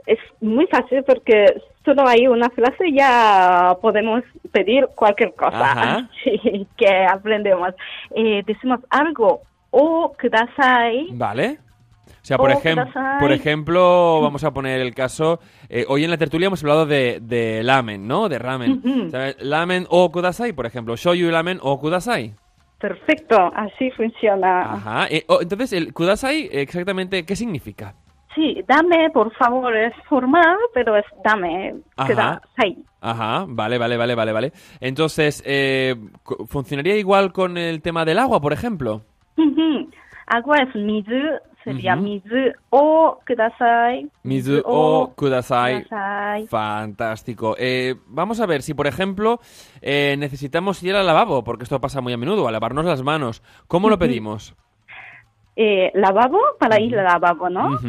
Es muy fácil porque solo hay una frase ya podemos pedir cualquier cosa [LAUGHS] sí, que aprendemos. Eh, decimos algo o kudasai. ¿Vale? O sea, por, Oh, ejem- por ejemplo, vamos a poner el caso. eh, hoy en la tertulia hemos hablado de, de lamen, ¿no? De ramen. ¿Sabes? Lamen o kudasai, por ejemplo. Shoyu lamen o kudasai. Perfecto, así funciona. Ajá. Eh, oh, entonces, el kudasai, exactamente, ¿qué significa? Sí, dame, por favor, es formal, pero es dame, Ajá. kudasai. Ajá, vale, vale, vale, vale, vale. Entonces, eh, ¿funcionaría igual con el tema del agua, por ejemplo? Agua es mizu, sería mizu o kudasai. Mizu o kudasai. kudasai. Fantástico. Eh, vamos a ver si, por ejemplo, eh, necesitamos ir al lavabo, porque esto pasa muy a menudo, a lavarnos las manos. ¿Cómo lo pedimos? Eh, lavabo, para ir al lavabo, ¿no?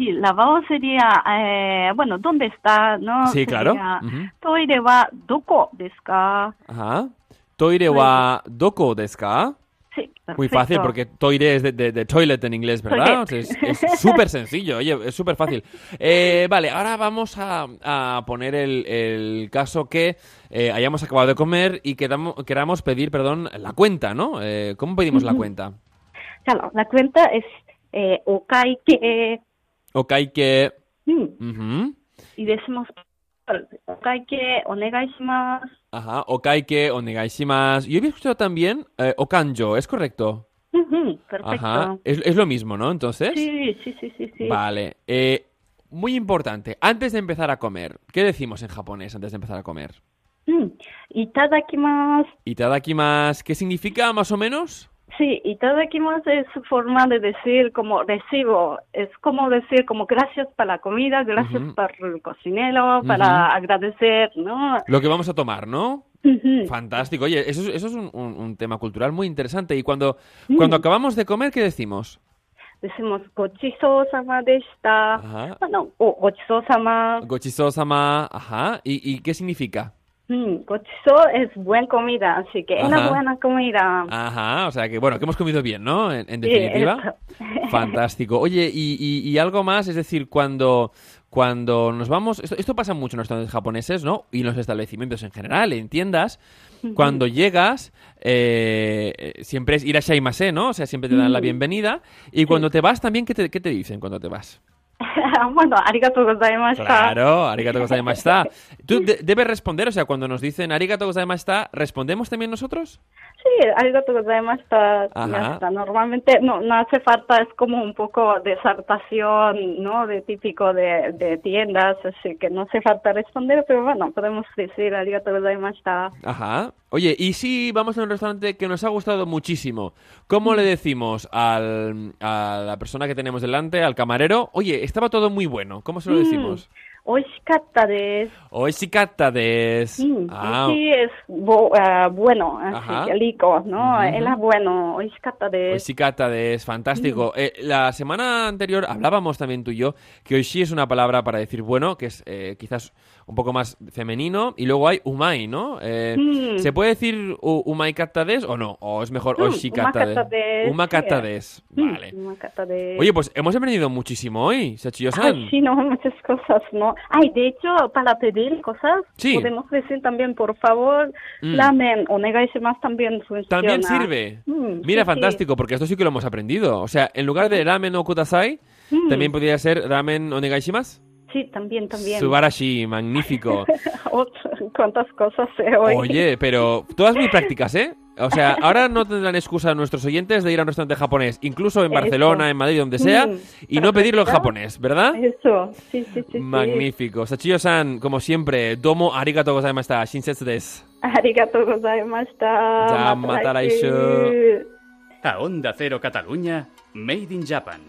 Sí, lavabo sería, eh, bueno, ¿dónde está? ¿no? Sí, claro. Sería, Ujú. Toire wa doko desu ka? Ajá. Toire wa doko desu ka? Sí, Muy perfecto. fácil, porque toire es de, de- de toilet en inglés, ¿verdad? Toilet. Es súper sencillo, oye, es súper fácil. Eh, vale, ahora vamos a, a poner el, el caso que eh, hayamos acabado de comer y quedamo- queramos pedir, perdón, la cuenta, ¿no? Eh, ¿Cómo pedimos la cuenta? Claro, la cuenta es eh, que... Mm, ujú, y decimos, okaike, onegaishimasu. Ajá, okaike, onegaishimasu. Yo había escuchado también eh, okanjo, ¿es correcto? Perfecto. Ajá, es, es lo mismo, ¿no? Entonces... Sí, sí, sí, sí, sí. Vale. Eh, muy importante, antes de empezar a comer, ¿qué decimos en japonés antes de empezar a comer? Mm, itadakimasu. Itadakimasu, ¿qué significa más o menos? Sí, itadakimasu es su forma de decir como recibo. Es como decir como gracias para la comida, gracias Ujú. para el cocinero, para agradecer, ¿no? Lo que vamos a tomar, ¿no? Fantástico. Oye, eso, es- eso es un, un- un tema cultural muy interesante. Y cuando, cuando acabamos de comer, ¿qué decimos? Decimos gochiso-sama deshita. Ajá. Bueno, o gochiso-sama. Gochiso-sama, ajá. ¿Y, y qué significa? Mm, gochiso es buena comida, así que Ajá. una buena comida. Ajá, o sea que, bueno, que hemos comido bien, ¿no? En, definitiva. [LAUGHS] Fantástico. Oye, y, y- y algo más, es decir, cuando, cuando nos vamos, esto, esto pasa mucho en los restaurantes japoneses, ¿no? Y en los establecimientos en general, en tiendas, cuando llegas, eh, eh, siempre es ir a Shaimase, ¿no? O sea, siempre te dan la Mm. bienvenida. Y cuando te vas también, ¿qué te, qué te dicen cuando te vas? [LAUGHS] bueno, arigato gozaimashita. Claro, arigato gozaimashita. Tú de- debes responder, o sea, cuando nos dicen arigato gozaimashita, ¿respondemos también nosotros? Sí, arigato gozaimashita. Ajá. Normalmente no, no hace falta, es como un poco de exaltación, ¿no? De típico de, de tiendas, así que no hace falta responder, pero bueno, podemos decir arigato gozaimashita. Ajá. Oye, y si vamos a un restaurante que nos ha gustado muchísimo, ¿cómo le decimos al, a la persona que tenemos delante, al camarero? Oye, estaba todo muy bueno. ¿Cómo se lo decimos? Oishikatta desu. Oishikatta des. Mm, Ah, Sí, es bo- ah, bueno, así Ajá. que rico, ¿no? Ujú. Él es bueno, oishikatta desu. Oishikatta des, fantástico. Mm. Eh, la semana anterior hablábamos también tú y yo que oishi es una palabra para decir bueno, que es eh, quizás un poco más femenino, y luego hay umai, ¿no? Eh, Mm. ¿Se puede decir u- umaikatta des o no? ¿O es mejor Mm, oishikatta umakatta des, Umakatta sí. des, Mm, vale. oishikatta desu. Oye, pues hemos aprendido muchísimo hoy, Sachiyo-san. Ay, sí, no, [LAUGHS] muchas cosas, ¿no? Ay, de hecho, para pedir cosas, Sí. podemos decir también, por favor, Mm. ramen, onegaishimasu también funciona. También sirve. Mm, Mira, sí, fantástico, porque esto sí que lo hemos aprendido. O sea, en lugar de ramen o kudasai, Mm. también podría ser ramen onegaishimasu. Sí, también, también. Subarashi, magnífico. [LAUGHS] ¿Cuántas cosas sé hoy? Oye, pero todas muy prácticas, ¿eh? O sea, ahora no tendrán excusa nuestros oyentes de ir a un restaurante japonés, incluso en Eso. Barcelona, en Madrid, donde sea, Mm, y no pedirlo en japonés, ¿verdad? Eso, sí, sí, sí. sí. Magnífico. Sachiyo-san, como siempre, domo arigato gozaimashita, shinsetsu desu. Arigato gozaimashita. Ya, Mata mata laishu. laishu. A Onda Cero Catalunya, Made in Japan.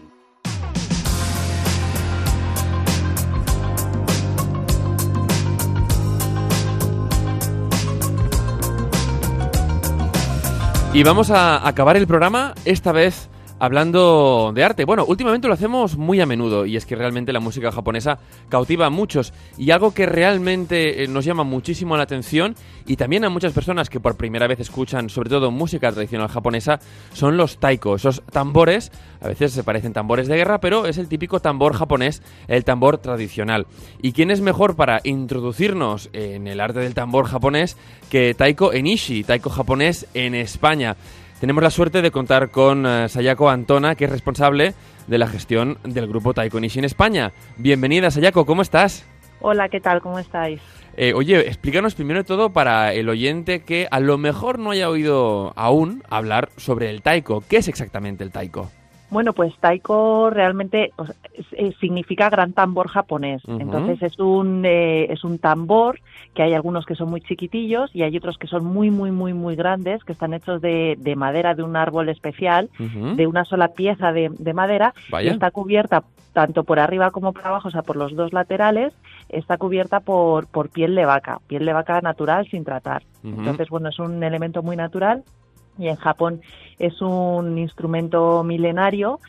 Y vamos a acabar el programa, esta vez hablando de arte. Bueno, últimamente lo hacemos muy a menudo y es que realmente la música japonesa cautiva a muchos y algo que realmente eh, nos llama muchísimo la atención y también a muchas personas que por primera vez escuchan sobre todo música tradicional japonesa son los taiko, esos tambores, a veces se parecen tambores de guerra, pero es el típico tambor japonés, el tambor tradicional. ¿Y quién es mejor para introducirnos en el arte del tambor japonés que Taiko Enishi, taiko japonés en España? Tenemos la suerte de contar con eh, Sayako Antona, que es responsable de la gestión del grupo Taiko en España. Bienvenida, Sayako, ¿cómo estás? Hola, ¿qué tal? ¿Cómo estáis? Eh, oye, explícanos primero de todo para el oyente que a lo mejor no haya oído aún hablar sobre el taiko. ¿Qué es exactamente el taiko? Bueno, pues taiko realmente o sea, es- es- significa gran tambor japonés. Entonces es un eh, es un tambor que hay algunos que son muy chiquitillos y hay otros que son muy muy muy muy grandes que están hechos de, de madera de un árbol especial, de una sola pieza de, de madera. Y está cubierta tanto por arriba como por abajo, o sea, por los dos laterales, está cubierta por, por piel de vaca, piel de vaca natural sin tratar. Entonces, bueno, es un elemento muy natural y en Japón es un instrumento milenario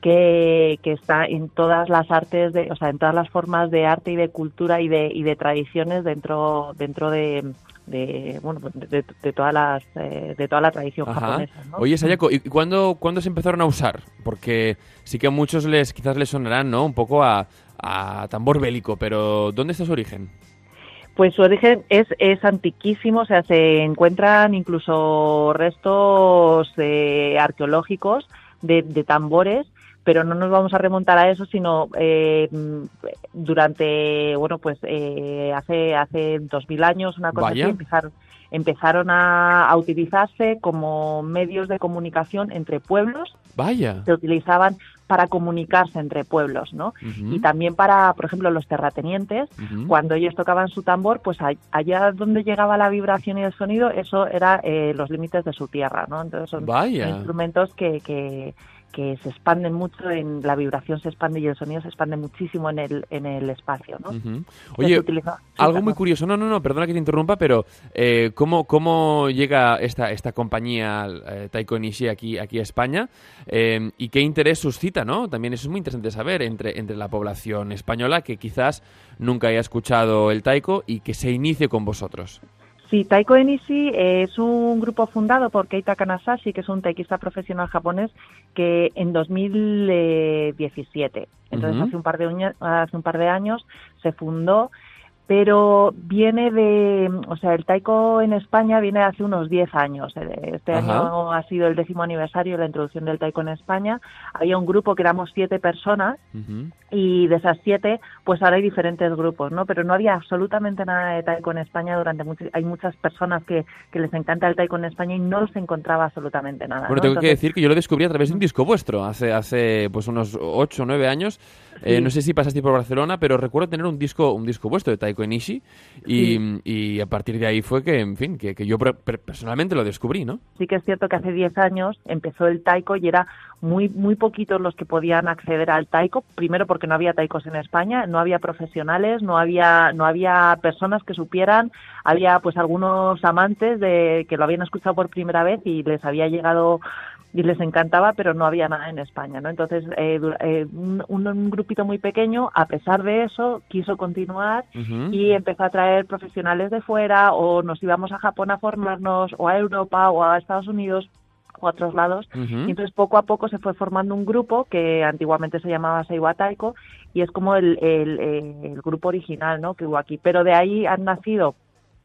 que, que está en todas las artes, de, o sea, en todas las formas de arte y de cultura y de, y de tradiciones dentro, dentro de, de bueno, de, de- todas las, eh, de toda la tradición Ajá. japonesa. ¿no? Oye, Sayako, ¿y cuándo, cuándo se empezaron a usar? Porque sí que a muchos les quizás les sonarán, ¿no? Un poco a, a tambor bélico, pero ¿dónde está su origen? Pues su origen es, es antiquísimo, o sea, se encuentran incluso restos eh, arqueológicos de, de tambores, pero no nos vamos a remontar a eso, sino eh, durante, bueno, pues eh, hace hace 2000 años, una cosa Vaya. así, empezaron, empezaron a, a utilizarse como medios de comunicación entre pueblos Vaya. se utilizaban para comunicarse entre pueblos, ¿no? Y también para, por ejemplo, los terratenientes, cuando ellos tocaban su tambor, pues allá donde llegaba la vibración y el sonido, eso era eh, los límites de su tierra, ¿no? Entonces son Vaya. instrumentos que, que, que se expanden mucho, en la vibración se expande y el sonido se expande muchísimo en el, en el espacio, ¿no? Oye, utiliza- algo muy curioso. No, no, no, perdona que te interrumpa, pero eh, ¿cómo, ¿cómo llega esta, esta compañía eh, Taiko Nishi aquí, aquí a España? Eh, ¿Y qué interés suscita, no? También eso es muy interesante saber entre, entre la población española que quizás nunca haya escuchado el Taiko y que se inicie con vosotros. Sí, Taiko Enishi es un grupo fundado por Keita Kanasashi, que es un taikista profesional japonés que en 2017, entonces Ujú. hace un par de uña- hace un par de años se fundó, pero viene de, o sea, el taiko en España viene de hace unos 10 años. Eh, Este Ajá. año ha sido el décimo aniversario de la introducción del taiko en España. Había un grupo que éramos siete personas Ujú. y de esas siete, pues ahora hay diferentes grupos, ¿no? Pero no había absolutamente nada de taiko en España durante mucho, hay muchas personas que, que les encanta el taiko en España y no se encontraba absolutamente nada. Bueno, ¿no? tengo que Entonces, decir que yo lo descubrí a través de un disco vuestro hace, hace pues unos 8 o 9 años. Eh, Sí. no sé si pasaste por Barcelona, pero recuerdo tener un disco un disco vuestro de Taiko Enishi y, y a partir de ahí fue que, en fin, que, que yo per- per- personalmente lo descubrí, ¿no? sí que es cierto que hace 10 años empezó el taiko y era muy muy poquitos los que podían acceder al taiko, primero porque no había taikos en España, no había profesionales, no había no había personas que supieran, había pues algunos amantes de que lo habían escuchado por primera vez y les había llegado y les encantaba, pero no había nada en España, ¿no? Entonces, eh, eh, un, un grupito muy pequeño, a pesar de eso, quiso continuar y empezó a traer profesionales de fuera o nos íbamos a Japón a formarnos o a Europa o a Estados Unidos o a otros lados. Y entonces poco a poco se fue formando un grupo que antiguamente se llamaba Seiwa Taiko y es como el, el, el grupo original ¿no? que hubo aquí. Pero de ahí han nacido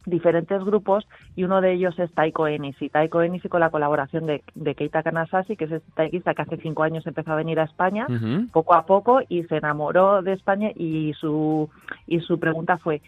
diferentes grupos y uno de ellos es Taiko Enishi. Taiko Enishi con la colaboración de, de Keita Kanasashi, que es este taikista que hace cinco años empezó a venir a España poco a poco y se enamoró de España y su y su pregunta fue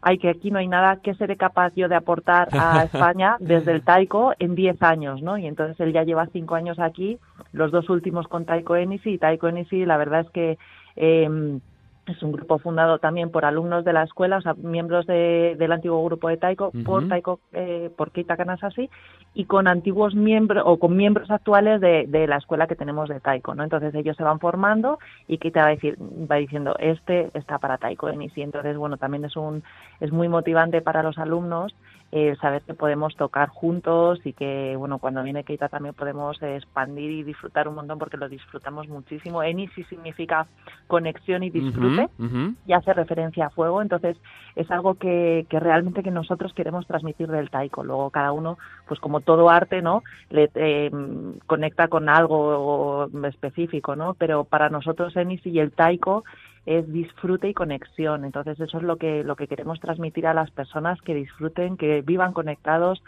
ay que aquí no hay nada que seré capaz yo de aportar a [LAUGHS] España desde el taiko en 10 años no y entonces él ya lleva cinco años aquí los dos últimos con Taiko Enishi y Taiko Enishi la verdad es que eh, es un grupo fundado también por alumnos de la escuela, o sea, miembros de- del antiguo grupo de Taiko, por. Taiko, eh, por Keita Kanasashi, y con antiguos miembros o con miembros actuales de, de la escuela que tenemos de Taiko, ¿no? Entonces ellos se van formando y Keita va, a decir, va diciendo, este está para Taiko en y entonces, bueno, también es un es muy motivante para los alumnos eh, saber que podemos tocar juntos y que, bueno, cuando viene Keita también podemos expandir y disfrutar un montón porque lo disfrutamos muchísimo. Eni sí significa conexión y disfrute y hace referencia a fuego, entonces es algo que, que realmente que nosotros queremos transmitir del taiko. Luego cada uno, pues como todo arte, ¿no? Le eh, conecta con algo específico, ¿no? Pero para nosotros Enisi y el taiko es disfrute y conexión. Entonces eso es lo que lo que queremos transmitir a las personas que disfruten, que vivan conectados,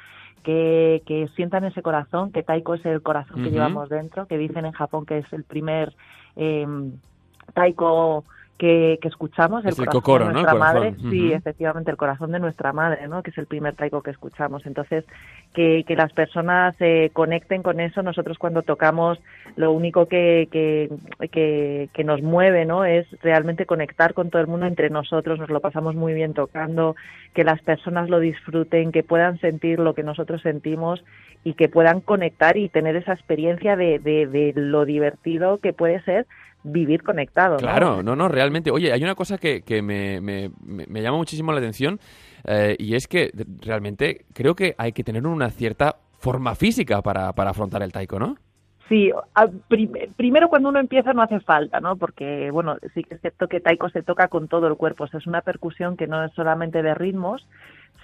que, que sientan ese corazón, que taiko es el corazón que llevamos dentro, que dicen en Japón que es el primer eh, taiko que, que escuchamos, el Es el corazón de nuestra corazón. madre, sí, efectivamente, el corazón de nuestra madre, ¿no? Que es el primer taiko que escuchamos. Entonces, que, que las personas se conecten con eso. Nosotros cuando tocamos, lo único que, que, que, que nos mueve, ¿no? Es realmente conectar con todo el mundo entre nosotros. Nos lo pasamos muy bien tocando, que las personas lo disfruten, que puedan sentir lo que nosotros sentimos y que puedan conectar y tener esa experiencia de, de, de lo divertido que puede ser vivir conectado. ¿no? Claro, no, no, realmente. Oye, hay una cosa que, que me, me- me- llama muchísimo la atención eh, y es que realmente creo que hay que tener una cierta forma física para, para afrontar el taiko, ¿no? Sí, primero cuando uno empieza no hace falta, ¿no? Porque, bueno, sí que es cierto que taiko se toca con todo el cuerpo. O sea, es una percusión que no es solamente de ritmos,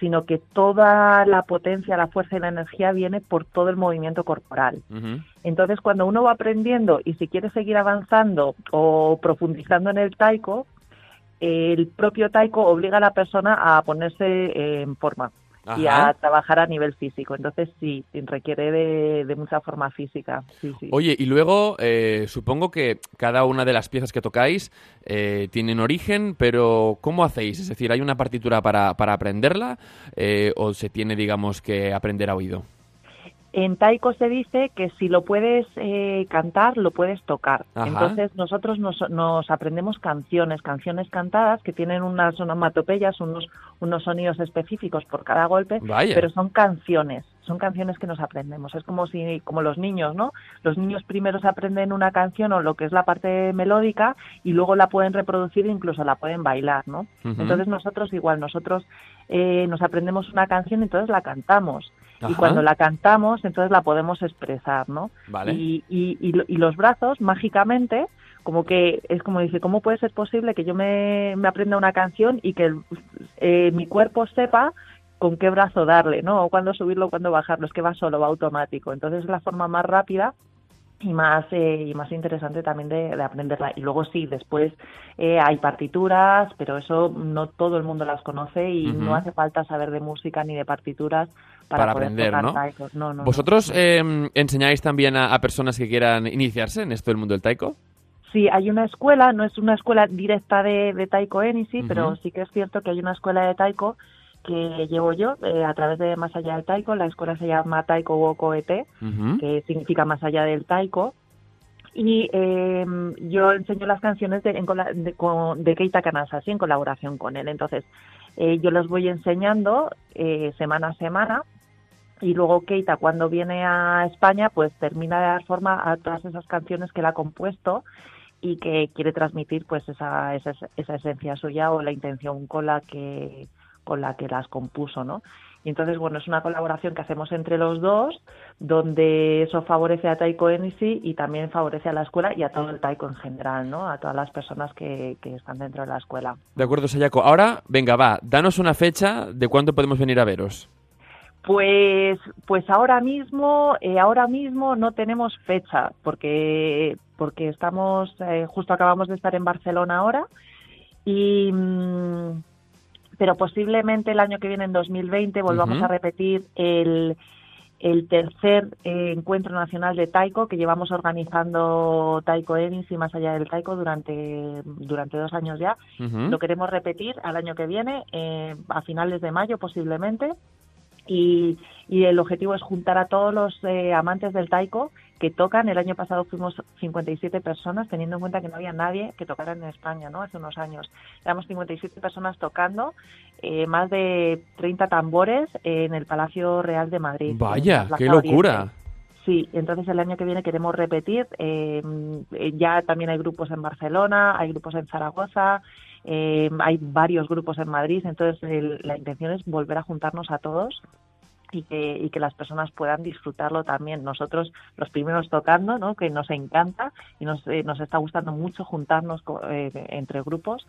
sino que toda la potencia, la fuerza y la energía viene por todo el movimiento corporal. Entonces, cuando uno va aprendiendo y si quiere seguir avanzando o profundizando en el taiko, el propio taiko obliga a la persona a ponerse en forma y a trabajar a nivel físico. Entonces, sí, requiere de, de mucha forma física. Sí, sí. Oye, y luego eh, supongo que cada una de las piezas que tocáis eh, tienen origen, pero ¿cómo hacéis? Es decir, ¿hay una partitura para, para aprenderla eh, o se tiene, digamos, que aprender a oído? En taiko se dice que si lo puedes eh, cantar, lo puedes tocar. Ajá. Entonces nosotros nos, nos aprendemos canciones, canciones cantadas que tienen unas onomatopeyas, unos, unos sonidos específicos por cada golpe, Vaya. pero son canciones, son canciones que nos aprendemos. Es como si, como los niños, ¿no? Los niños primero se aprenden una canción o lo que es la parte melódica y luego la pueden reproducir e incluso la pueden bailar, ¿no? Entonces nosotros igual, nosotros eh, nos aprendemos una canción y entonces la cantamos. Y cuando la cantamos, entonces la podemos expresar, ¿no? Vale. Y, y, y, y los brazos, mágicamente, como que es como dice, ¿cómo puede ser posible que yo me, me aprenda una canción y que el- eh, mi cuerpo sepa con qué brazo darle, ¿no? O cuándo subirlo, cuándo bajarlo, es que va solo, va automático. Entonces es la forma más rápida y más eh, y más interesante también de, de aprenderla. Y luego sí, después eh, hay partituras, pero eso no todo el mundo las conoce y no hace falta saber de música ni de partituras para, Para poder aprender, ¿no? taiko. No, no, no. ¿Vosotros eh, enseñáis también a, a personas que quieran iniciarse en esto del mundo del taiko? Sí, hay una escuela, no es una escuela directa de, de Taiko Enisi, Ujú. pero sí que es cierto que hay una escuela de Taiko que llevo yo eh, a través de Más Allá del Taiko. La escuela se llama Taiko Woko ET, Ujú. que significa Más Allá del Taiko. Y eh, yo enseño las canciones de, en de, de Keita Kanasashi en colaboración con él. Entonces, eh, yo las voy enseñando eh, semana a semana y luego Keita cuando viene a España pues termina de dar forma a todas esas canciones que él ha compuesto y que quiere transmitir pues esa, esa, esa esencia suya o la intención con la que con la que las compuso, ¿no? Y entonces, bueno, es una colaboración que hacemos entre los dos, donde eso favorece a Taiko Enisi y también favorece a la escuela y a todo el Taiko en general, ¿no? A todas las personas que, que están dentro de la escuela. De acuerdo, Sayako. Ahora, venga, va, danos una fecha de cuándo podemos venir a veros. Pues, pues ahora mismo, eh, ahora mismo no tenemos fecha, porque, porque estamos, eh, justo acabamos de estar en Barcelona ahora, y, mm, pero posiblemente el año que viene, en 2020, volvamos Ujú. a repetir el, el tercer eh, encuentro nacional de Taiko que llevamos organizando Taiko Enis y más allá del Taiko durante, durante dos años ya. Lo queremos repetir al año que viene, eh, a finales de mayo posiblemente. Y, y el objetivo es juntar a todos los eh, amantes del taiko que tocan. El año pasado fuimos 57 personas, teniendo en cuenta que no había nadie que tocara en España, ¿no? Hace unos años. Éramos 57 personas tocando, eh, más de 30 tambores en el Palacio Real de Madrid. Vaya, qué Oriente. locura. Sí, entonces el año que viene queremos repetir. eh, ya también hay grupos en Barcelona, hay grupos en Zaragoza, eh, hay varios grupos en Madrid. Entonces el- la intención es volver a juntarnos a todos y que, y que las personas puedan disfrutarlo también. Nosotros los primeros tocando, ¿no? que nos encanta y nos, eh, nos está gustando mucho juntarnos co- eh, entre grupos.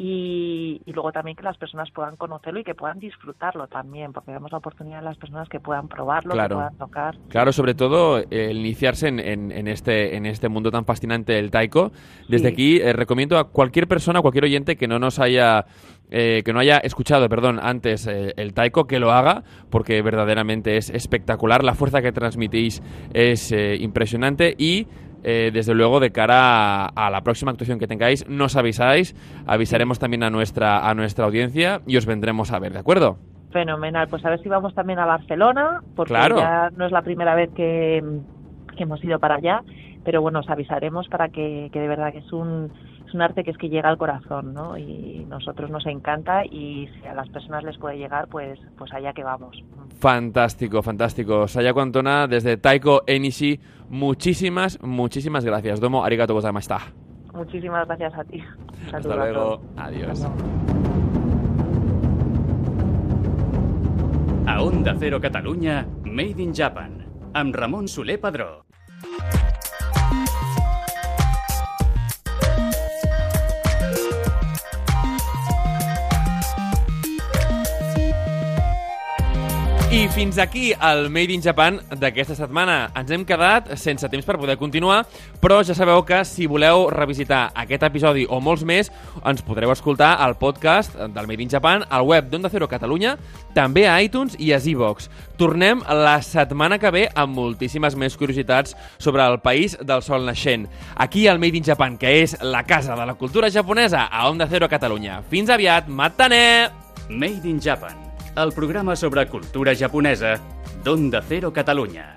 Y, y luego también que las personas puedan conocerlo y que puedan disfrutarlo también, porque damos la oportunidad a las personas que puedan probarlo, Claro. que puedan tocar. Claro, sobre todo eh, iniciarse en, en- en este, en este mundo tan fascinante del taiko. Desde Sí. aquí eh, recomiendo a cualquier persona, a cualquier oyente que no nos haya, eh, que no haya escuchado, perdón, antes eh, el taiko, que lo haga, porque verdaderamente es espectacular. La fuerza que transmitís es eh, impresionante y eh, desde luego de cara a, a la próxima actuación que tengáis nos avisáis, avisaremos también a nuestra a nuestra audiencia y os vendremos a ver, ¿de acuerdo? Fenomenal, pues a ver si vamos también a Barcelona, porque Claro. ya no es la primera vez que, que hemos ido para allá, pero bueno, os avisaremos para que, que de verdad que es un, es un arte que es que llega al corazón, ¿no? Y nosotros nos encanta y si a las personas les puede llegar, pues, pues allá que vamos. Fantástico, fantástico. Sayako Antona, desde Taiko Enishi, muchísimas, muchísimas gracias. Domo arigato gozaimashita. Muchísimas gracias a ti. Un Hasta luego. Adiós. A Onda Cero Catalunya, Made in Japan, amb Ramon Soler Padró. I fins aquí el Made in Japan d'aquesta setmana. Ens hem quedat sense temps per poder continuar, però ja sabeu que si voleu revisitar aquest episodi o molts més, ens podreu escoltar al podcast del Made in Japan, al web d'Onda Cero Catalunya, també a iTunes i a Zvox. Tornem la setmana que ve amb moltíssimes més curiositats sobre el país del sol naixent. Aquí al Made in Japan, que és la casa de la cultura japonesa, a Onda Cero Catalunya. Fins aviat, matane! Made in Japan, el programa sobre cultura japonesa d'Onda Cero Catalunya.